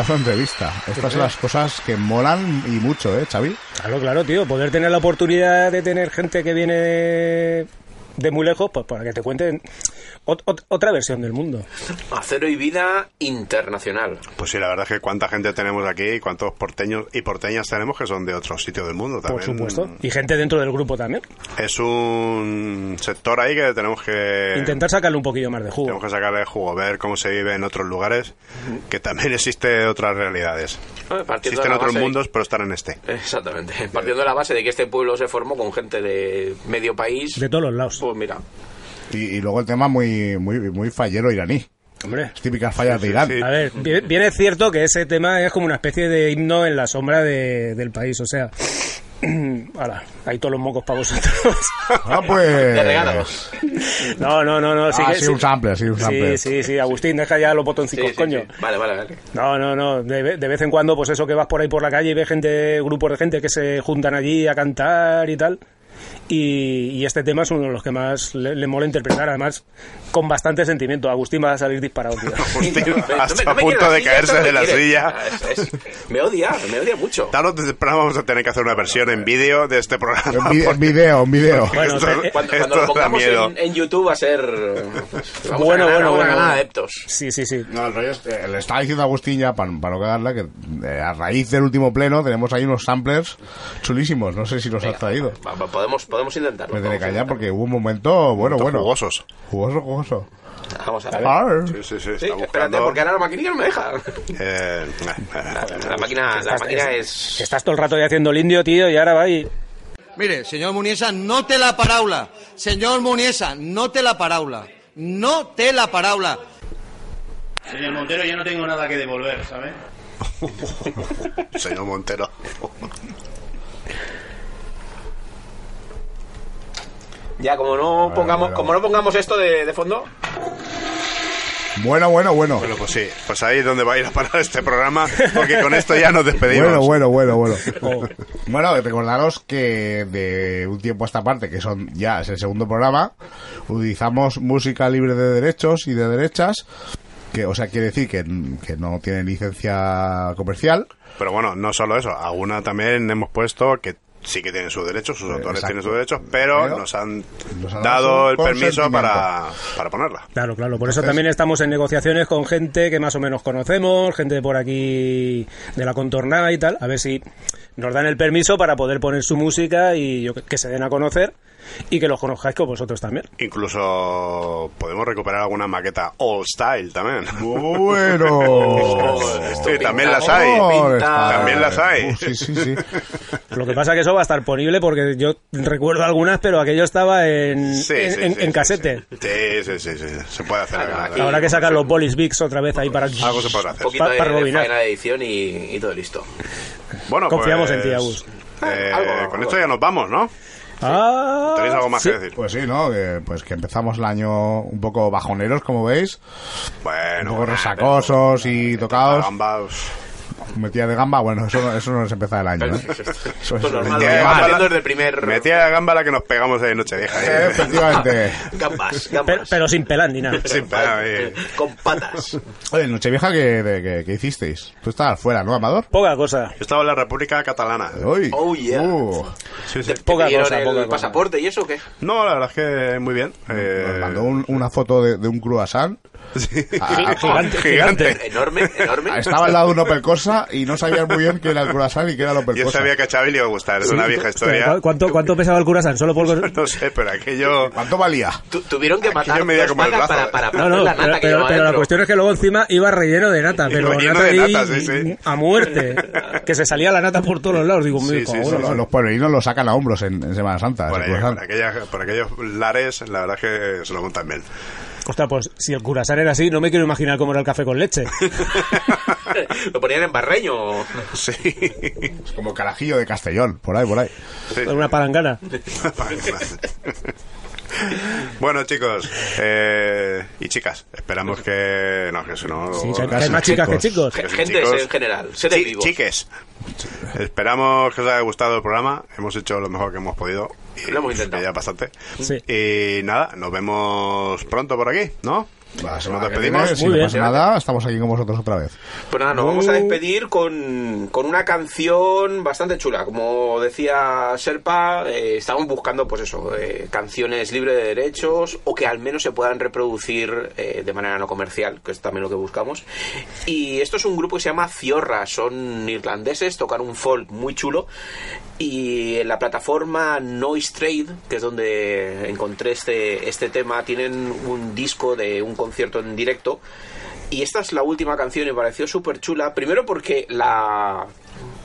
[SPEAKER 4] Pedazo de entrevista. Estas son las cosas que molan y mucho, ¿eh, Xavi?
[SPEAKER 2] Claro, claro, tío. Poder tener la oportunidad de tener gente que viene de, muy lejos, pues para que te cuenten ot- ot- otra versión del mundo.
[SPEAKER 3] Acero y vida internacional.
[SPEAKER 1] Pues sí, la verdad es que cuánta gente tenemos aquí y cuántos porteños y porteñas tenemos que son de otros sitios del mundo
[SPEAKER 2] Por
[SPEAKER 1] también.
[SPEAKER 2] supuesto. Y gente dentro del grupo también.
[SPEAKER 1] Es un sector ahí que tenemos que...
[SPEAKER 2] Intentar sacarle un poquillo más de jugo.
[SPEAKER 1] Tenemos que sacarle jugo, ver cómo se vive en otros lugares, que también existe otras realidades.
[SPEAKER 3] Eh, de
[SPEAKER 1] Existen otros
[SPEAKER 3] de-
[SPEAKER 1] mundos, pero están en este.
[SPEAKER 3] Exactamente. Partiendo de la base de que este pueblo se formó con gente de medio país.
[SPEAKER 2] De todos los lados.
[SPEAKER 3] Pues mira.
[SPEAKER 4] Y, y luego el tema muy, muy, muy fallero iraní.
[SPEAKER 2] Hombre.
[SPEAKER 4] Las típicas fallas de Irán.
[SPEAKER 2] A ver, bien, bien es cierto que ese tema es como una especie de himno en la sombra de- del país, o sea... Ahora, hay todos los mocos para vosotros.
[SPEAKER 4] Ah, pues...
[SPEAKER 3] De regalos.
[SPEAKER 2] No, no, no, no. Sí,
[SPEAKER 4] Ah,
[SPEAKER 2] que-
[SPEAKER 4] sí, un sample, sí, un sample.
[SPEAKER 2] Sí, sí, sí. Agustín, deja ya los
[SPEAKER 3] sí,
[SPEAKER 2] coño.
[SPEAKER 3] sí. Vale, vale, vale.
[SPEAKER 2] No, no, no. De, de vez en cuando, pues eso que vas por ahí por la calle y ves gente, grupos de gente que se juntan allí a cantar y tal. Y, y este tema es uno de los que más le, le mola interpretar, además con bastante sentimiento. Agustín va a salir disparado, tío.
[SPEAKER 1] Agustín,
[SPEAKER 3] No
[SPEAKER 1] hasta
[SPEAKER 3] no
[SPEAKER 1] a punto de caerse de la silla.
[SPEAKER 3] Ah, es- es- me odia, me odia mucho.
[SPEAKER 1] Tarde o temprano vamos a tener que hacer una versión en vídeo de este programa.
[SPEAKER 4] En vi- en
[SPEAKER 1] porque
[SPEAKER 4] video, en video.
[SPEAKER 2] Bueno,
[SPEAKER 1] esto,
[SPEAKER 2] eh,
[SPEAKER 3] Cuando,
[SPEAKER 1] esto
[SPEAKER 3] cuando lo
[SPEAKER 1] da
[SPEAKER 3] pongamos
[SPEAKER 1] miedo.
[SPEAKER 3] en, en YouTube va a ser... Vamos
[SPEAKER 2] Bueno,
[SPEAKER 3] a ganar,
[SPEAKER 2] bueno, bueno.
[SPEAKER 3] ganar adeptos.
[SPEAKER 2] Sí, sí, sí.
[SPEAKER 4] No, el rollo es, eh, le estaba diciendo a Agustín ya, para, para no cagarla, que eh, a raíz del último pleno tenemos ahí unos samplers chulísimos. No sé si los has traído.
[SPEAKER 3] Va, va, podemos, podemos intentarlo.
[SPEAKER 4] Me tiene que callar porque hubo un momento, bueno,
[SPEAKER 1] Momentos
[SPEAKER 4] bueno.
[SPEAKER 1] jugosos.
[SPEAKER 4] Jugoso, jugoso.
[SPEAKER 3] Vamos a ver.
[SPEAKER 4] Ar.
[SPEAKER 1] Sí, sí, sí.
[SPEAKER 3] Sí,
[SPEAKER 1] está
[SPEAKER 3] espérate,
[SPEAKER 1] buscando,
[SPEAKER 3] porque ahora la maquinilla no me deja.
[SPEAKER 1] eh,
[SPEAKER 3] La, la máquina, la máquina es...
[SPEAKER 2] Que estás todo el rato ahí haciendo el indio, tío, y ahora va y...
[SPEAKER 11] Mire, señor Muniesa, no te la paraula. Señor Muniesa, no te la paraula. No te la paraula.
[SPEAKER 13] Señor Montero, ya no tengo nada que devolver, ¿sabe?
[SPEAKER 1] Señor Montero.
[SPEAKER 3] Ya, como no pongamos,
[SPEAKER 4] bueno.
[SPEAKER 3] como no pongamos esto de, de fondo,
[SPEAKER 4] Bueno, bueno, bueno.
[SPEAKER 1] Bueno, pues sí, pues ahí es donde va a ir a parar este programa, porque con esto ya nos despedimos.
[SPEAKER 4] Bueno, bueno, bueno, bueno.
[SPEAKER 2] Oh.
[SPEAKER 4] Bueno, recordaros que de un tiempo a esta parte, que son ya es el segundo programa, utilizamos música libre de derechos y de derechas, que o sea quiere decir que, que no tiene licencia comercial.
[SPEAKER 1] Pero bueno, no solo eso, alguna también hemos puesto que sí que tienen sus derechos, sus autores
[SPEAKER 4] exacto.
[SPEAKER 1] tienen sus derechos, pero,
[SPEAKER 4] Pero
[SPEAKER 1] nos han
[SPEAKER 4] nos han dado
[SPEAKER 1] el permiso para, para ponerla.
[SPEAKER 2] Claro, claro. Por eso también estamos en negociaciones con gente que más o menos conocemos, gente de por aquí de la contornada y tal, a ver si nos dan el permiso para poder poner su música y yo- que se den a conocer y que los conozcáis con vosotros también.
[SPEAKER 1] Incluso podemos recuperar alguna maqueta old style también.
[SPEAKER 4] Bueno.
[SPEAKER 1] Sí, también las hay. También las hay.
[SPEAKER 4] Uh, sí, sí, sí.
[SPEAKER 2] Lo que pasa que eso va a estar ponible porque yo recuerdo algunas, pero aquello estaba en,
[SPEAKER 1] Sí,
[SPEAKER 2] en,
[SPEAKER 1] sí,
[SPEAKER 2] en-
[SPEAKER 1] sí,
[SPEAKER 2] en
[SPEAKER 1] sí,
[SPEAKER 2] casete.
[SPEAKER 1] Sí, sí, sí, sí, se puede hacer.
[SPEAKER 3] Aquí-
[SPEAKER 2] Ahora que sacan los bolis bigs otra vez ahí para...
[SPEAKER 1] Algo se podrá
[SPEAKER 3] un
[SPEAKER 1] hacer.
[SPEAKER 3] poquito
[SPEAKER 2] Pa-
[SPEAKER 3] de,
[SPEAKER 2] para
[SPEAKER 3] de edición y, y todo listo.
[SPEAKER 1] Bueno,
[SPEAKER 2] Confiamos
[SPEAKER 1] pues,
[SPEAKER 2] en ti, Agus.
[SPEAKER 1] eh,
[SPEAKER 3] Algo,
[SPEAKER 1] con
[SPEAKER 3] algo.
[SPEAKER 1] esto ya nos vamos, ¿no?
[SPEAKER 2] Ah,
[SPEAKER 1] ¿Tenéis algo más
[SPEAKER 2] sí.
[SPEAKER 1] que decir?
[SPEAKER 4] Pues sí, ¿no? Que, pues que empezamos el año un poco bajoneros, como veis.
[SPEAKER 1] Bueno,
[SPEAKER 4] Un poco
[SPEAKER 1] bueno,
[SPEAKER 4] resacosos y tocados. Metida de gamba, bueno, eso, no- eso no es empezar el año, ¿eh? Eso
[SPEAKER 3] Esto
[SPEAKER 4] es
[SPEAKER 3] es normal,
[SPEAKER 1] metía
[SPEAKER 3] lo
[SPEAKER 1] de gamba la-
[SPEAKER 3] desde el primer...
[SPEAKER 1] Metía la gamba la que nos pegamos de Nochevieja.
[SPEAKER 4] Eh,
[SPEAKER 1] ¿eh?
[SPEAKER 4] efectivamente.
[SPEAKER 3] Gambas,
[SPEAKER 2] Pero,
[SPEAKER 3] gambas.
[SPEAKER 2] pero sin pelar ni nada.
[SPEAKER 1] Sin pena, eh.
[SPEAKER 3] Con patas.
[SPEAKER 4] Oye, Nochevieja, ¿qué, de- qué- qué hicisteis? Tú estabas fuera, ¿no, Amador?
[SPEAKER 2] Poca cosa.
[SPEAKER 1] Yo estaba en la República Catalana.
[SPEAKER 4] Uy.
[SPEAKER 3] Oh, yeah.
[SPEAKER 4] Uh,
[SPEAKER 1] Sí, sí.
[SPEAKER 3] ¿Te
[SPEAKER 2] Poca cosa,
[SPEAKER 3] el
[SPEAKER 2] poca cosa.
[SPEAKER 3] pasaporte y eso o qué?
[SPEAKER 1] No, la verdad es que muy bien. Eh,
[SPEAKER 4] nos mandó un- una foto de, de un croissant.
[SPEAKER 1] Sí.
[SPEAKER 4] Ah,
[SPEAKER 2] Gigante,
[SPEAKER 1] Gigante.
[SPEAKER 3] Enorme, enorme.
[SPEAKER 4] Estaba al lado de un Opel Corsa y no sabían muy bien qué era el croissant y qué era el Opel
[SPEAKER 1] Yo sabía que a Xavi le iba a gustar, es una vieja historia.
[SPEAKER 2] ¿cu- ¿Cuánto, ¿Cuánto pesaba el curasán? Solo por...
[SPEAKER 1] No sé, pero aquello...
[SPEAKER 4] ¿Cuánto valía?
[SPEAKER 3] Tu- tuvieron que matar dos vacas para, para,
[SPEAKER 2] No, no,
[SPEAKER 3] la
[SPEAKER 2] pero,
[SPEAKER 3] nata que
[SPEAKER 2] pero-
[SPEAKER 3] llevaba
[SPEAKER 2] pero la cuestión es que luego encima iba relleno de nata, pero
[SPEAKER 1] lleno
[SPEAKER 2] nata
[SPEAKER 1] de
[SPEAKER 2] ahí
[SPEAKER 1] nata, sí, sí.
[SPEAKER 2] a muerte. Que se salía la nata por todos los lados. Digo,
[SPEAKER 1] Sí, sí,
[SPEAKER 2] en
[SPEAKER 4] Los, pueblerinos lo sacan a hombros en, en Semana Santa.
[SPEAKER 1] Por, ahí- por aquella- por aquellos lares, la verdad es que se lo montan bien.
[SPEAKER 2] Ostras, pues si el curasán era así, no me quiero imaginar cómo era el café con leche.
[SPEAKER 3] Lo ponían en barreño.
[SPEAKER 1] Sí.
[SPEAKER 4] Es como carajillo de Castellón, por ahí, por ahí.
[SPEAKER 2] Con una palangana.
[SPEAKER 1] bueno, chicos eh, y chicas, esperamos que. No, que si no.
[SPEAKER 2] Sí, que hay- más chicas que chicos.
[SPEAKER 1] Chicos.
[SPEAKER 3] en general, seres
[SPEAKER 1] Chi-
[SPEAKER 3] vivos.
[SPEAKER 1] Chiques. Esperamos que os haya gustado el programa. Hemos hecho lo mejor que hemos podido. Y
[SPEAKER 3] Lo hemos intentado.
[SPEAKER 1] Ya bastante.
[SPEAKER 2] Sí.
[SPEAKER 1] Y nada, nos vemos pronto por aquí, ¿no?
[SPEAKER 4] La
[SPEAKER 1] Nos
[SPEAKER 4] semana
[SPEAKER 1] despedimos.
[SPEAKER 4] si no
[SPEAKER 2] bien.
[SPEAKER 4] pasa nada, estamos aquí con vosotros otra vez.
[SPEAKER 3] Pues nada, nos vamos a despedir con, con una canción bastante chula. Como decía Serpa, eh, estamos buscando, pues eso, eh, canciones libres de derechos o que al menos se puedan reproducir eh, de manera no comercial, que es también lo que buscamos. Y esto es un grupo que se llama Ciorra, son irlandeses, tocan un folk muy chulo. Y en la plataforma Noise Trade, que es donde encontré este, este tema, tienen un disco de un concierto en directo. Y esta es la última canción y pareció súper chula. Primero porque la,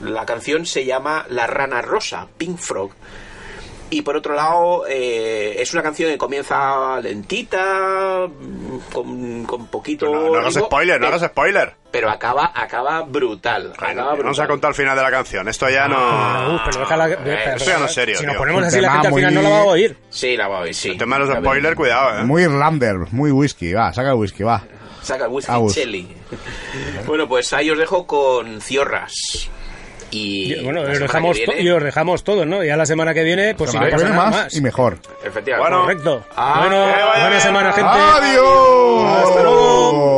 [SPEAKER 3] la canción se llama La Rana Rosa, Pink Frog. Y por otro lado, eh, es una canción que comienza lentita, con, con poquito.
[SPEAKER 1] No, no hagas spoiler, no hagas spoiler.
[SPEAKER 3] Pero acaba, acaba brutal. acaba
[SPEAKER 1] Vamos a contar el final de la canción. Esto ya no.
[SPEAKER 2] Uh, pero déjala...
[SPEAKER 1] Esto ya no es serio.
[SPEAKER 2] Si nos
[SPEAKER 1] tío.
[SPEAKER 2] ponemos
[SPEAKER 4] Un
[SPEAKER 2] así, la gente al final no la va a oír.
[SPEAKER 3] Sí, la va a oír, sí.
[SPEAKER 1] El tema de los spoilers, cuidado, eh.
[SPEAKER 4] Muy Irlander, muy whisky. Va, saca el whisky, va.
[SPEAKER 3] Saca el whisky
[SPEAKER 4] Agus.
[SPEAKER 3] Chelly. Bueno, pues ahí os dejo con Ciorras. Y
[SPEAKER 2] Y, bueno,
[SPEAKER 3] la
[SPEAKER 2] y os, dejamos
[SPEAKER 3] viene-
[SPEAKER 2] y os dejamos todos, ¿no? Ya la semana que viene, pues si no pasa nada
[SPEAKER 4] más,
[SPEAKER 2] más.
[SPEAKER 4] y mejor.
[SPEAKER 3] Efectivamente.
[SPEAKER 1] Bueno,
[SPEAKER 2] Correcto.
[SPEAKER 3] Ah,
[SPEAKER 2] bueno, buena semana, gente.
[SPEAKER 4] ¡Adiós!
[SPEAKER 2] Hasta luego.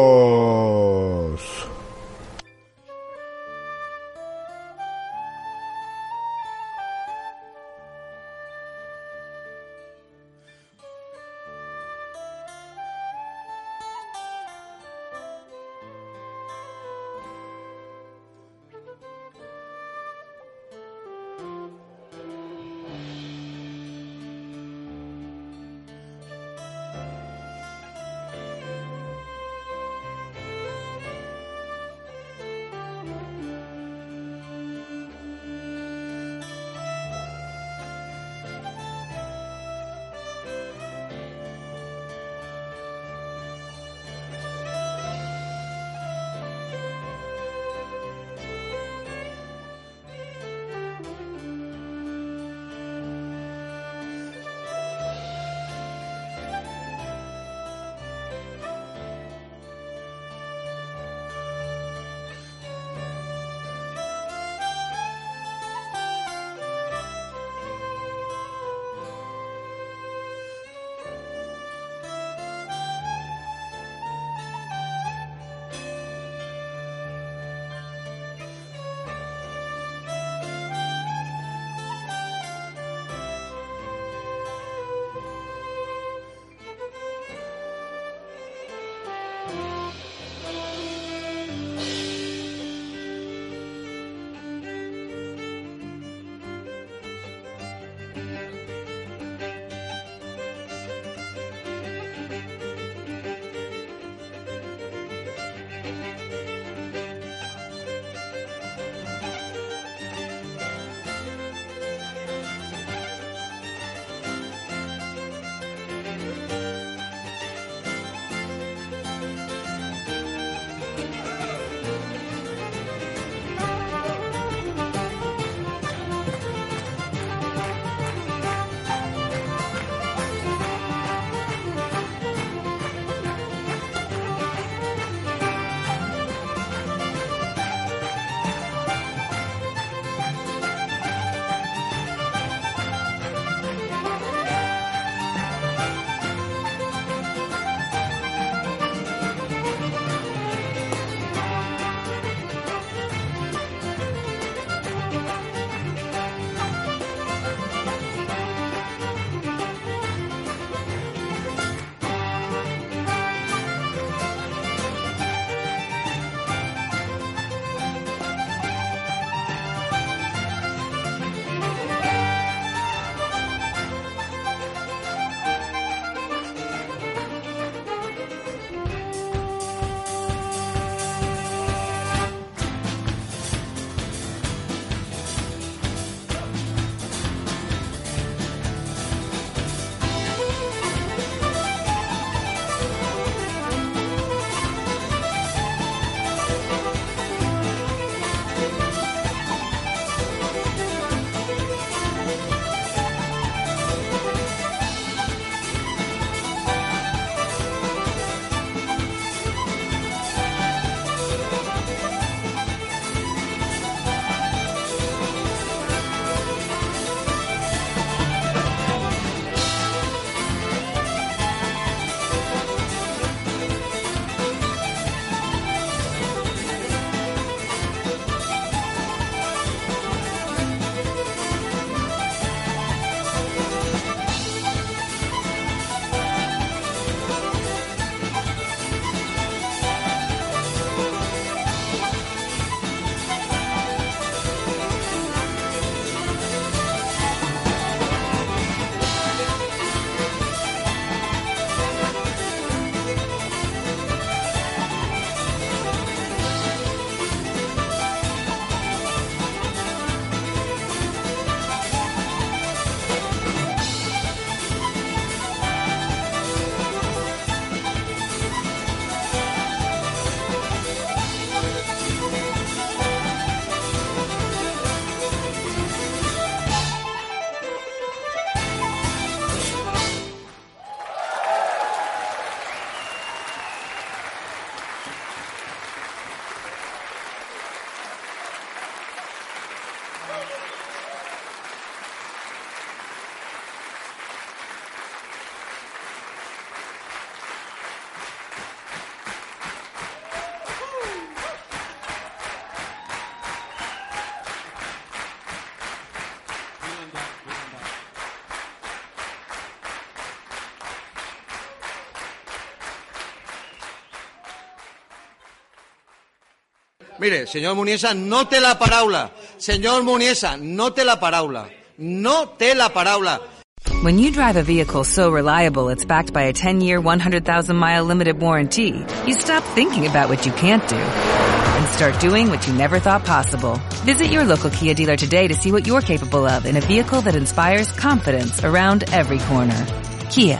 [SPEAKER 11] Mire, Muniesa, no té la paraula. Muniesa, no té la paraula. No té la paraula.
[SPEAKER 14] When you drive a vehicle so reliable it's backed by a 10-year, 100,000-mile limited warranty, you stop thinking about what you can't do and start doing what you never thought possible. Visit your local Kia dealer today to see what you're capable of in a vehicle that inspires confidence around every corner. Kia,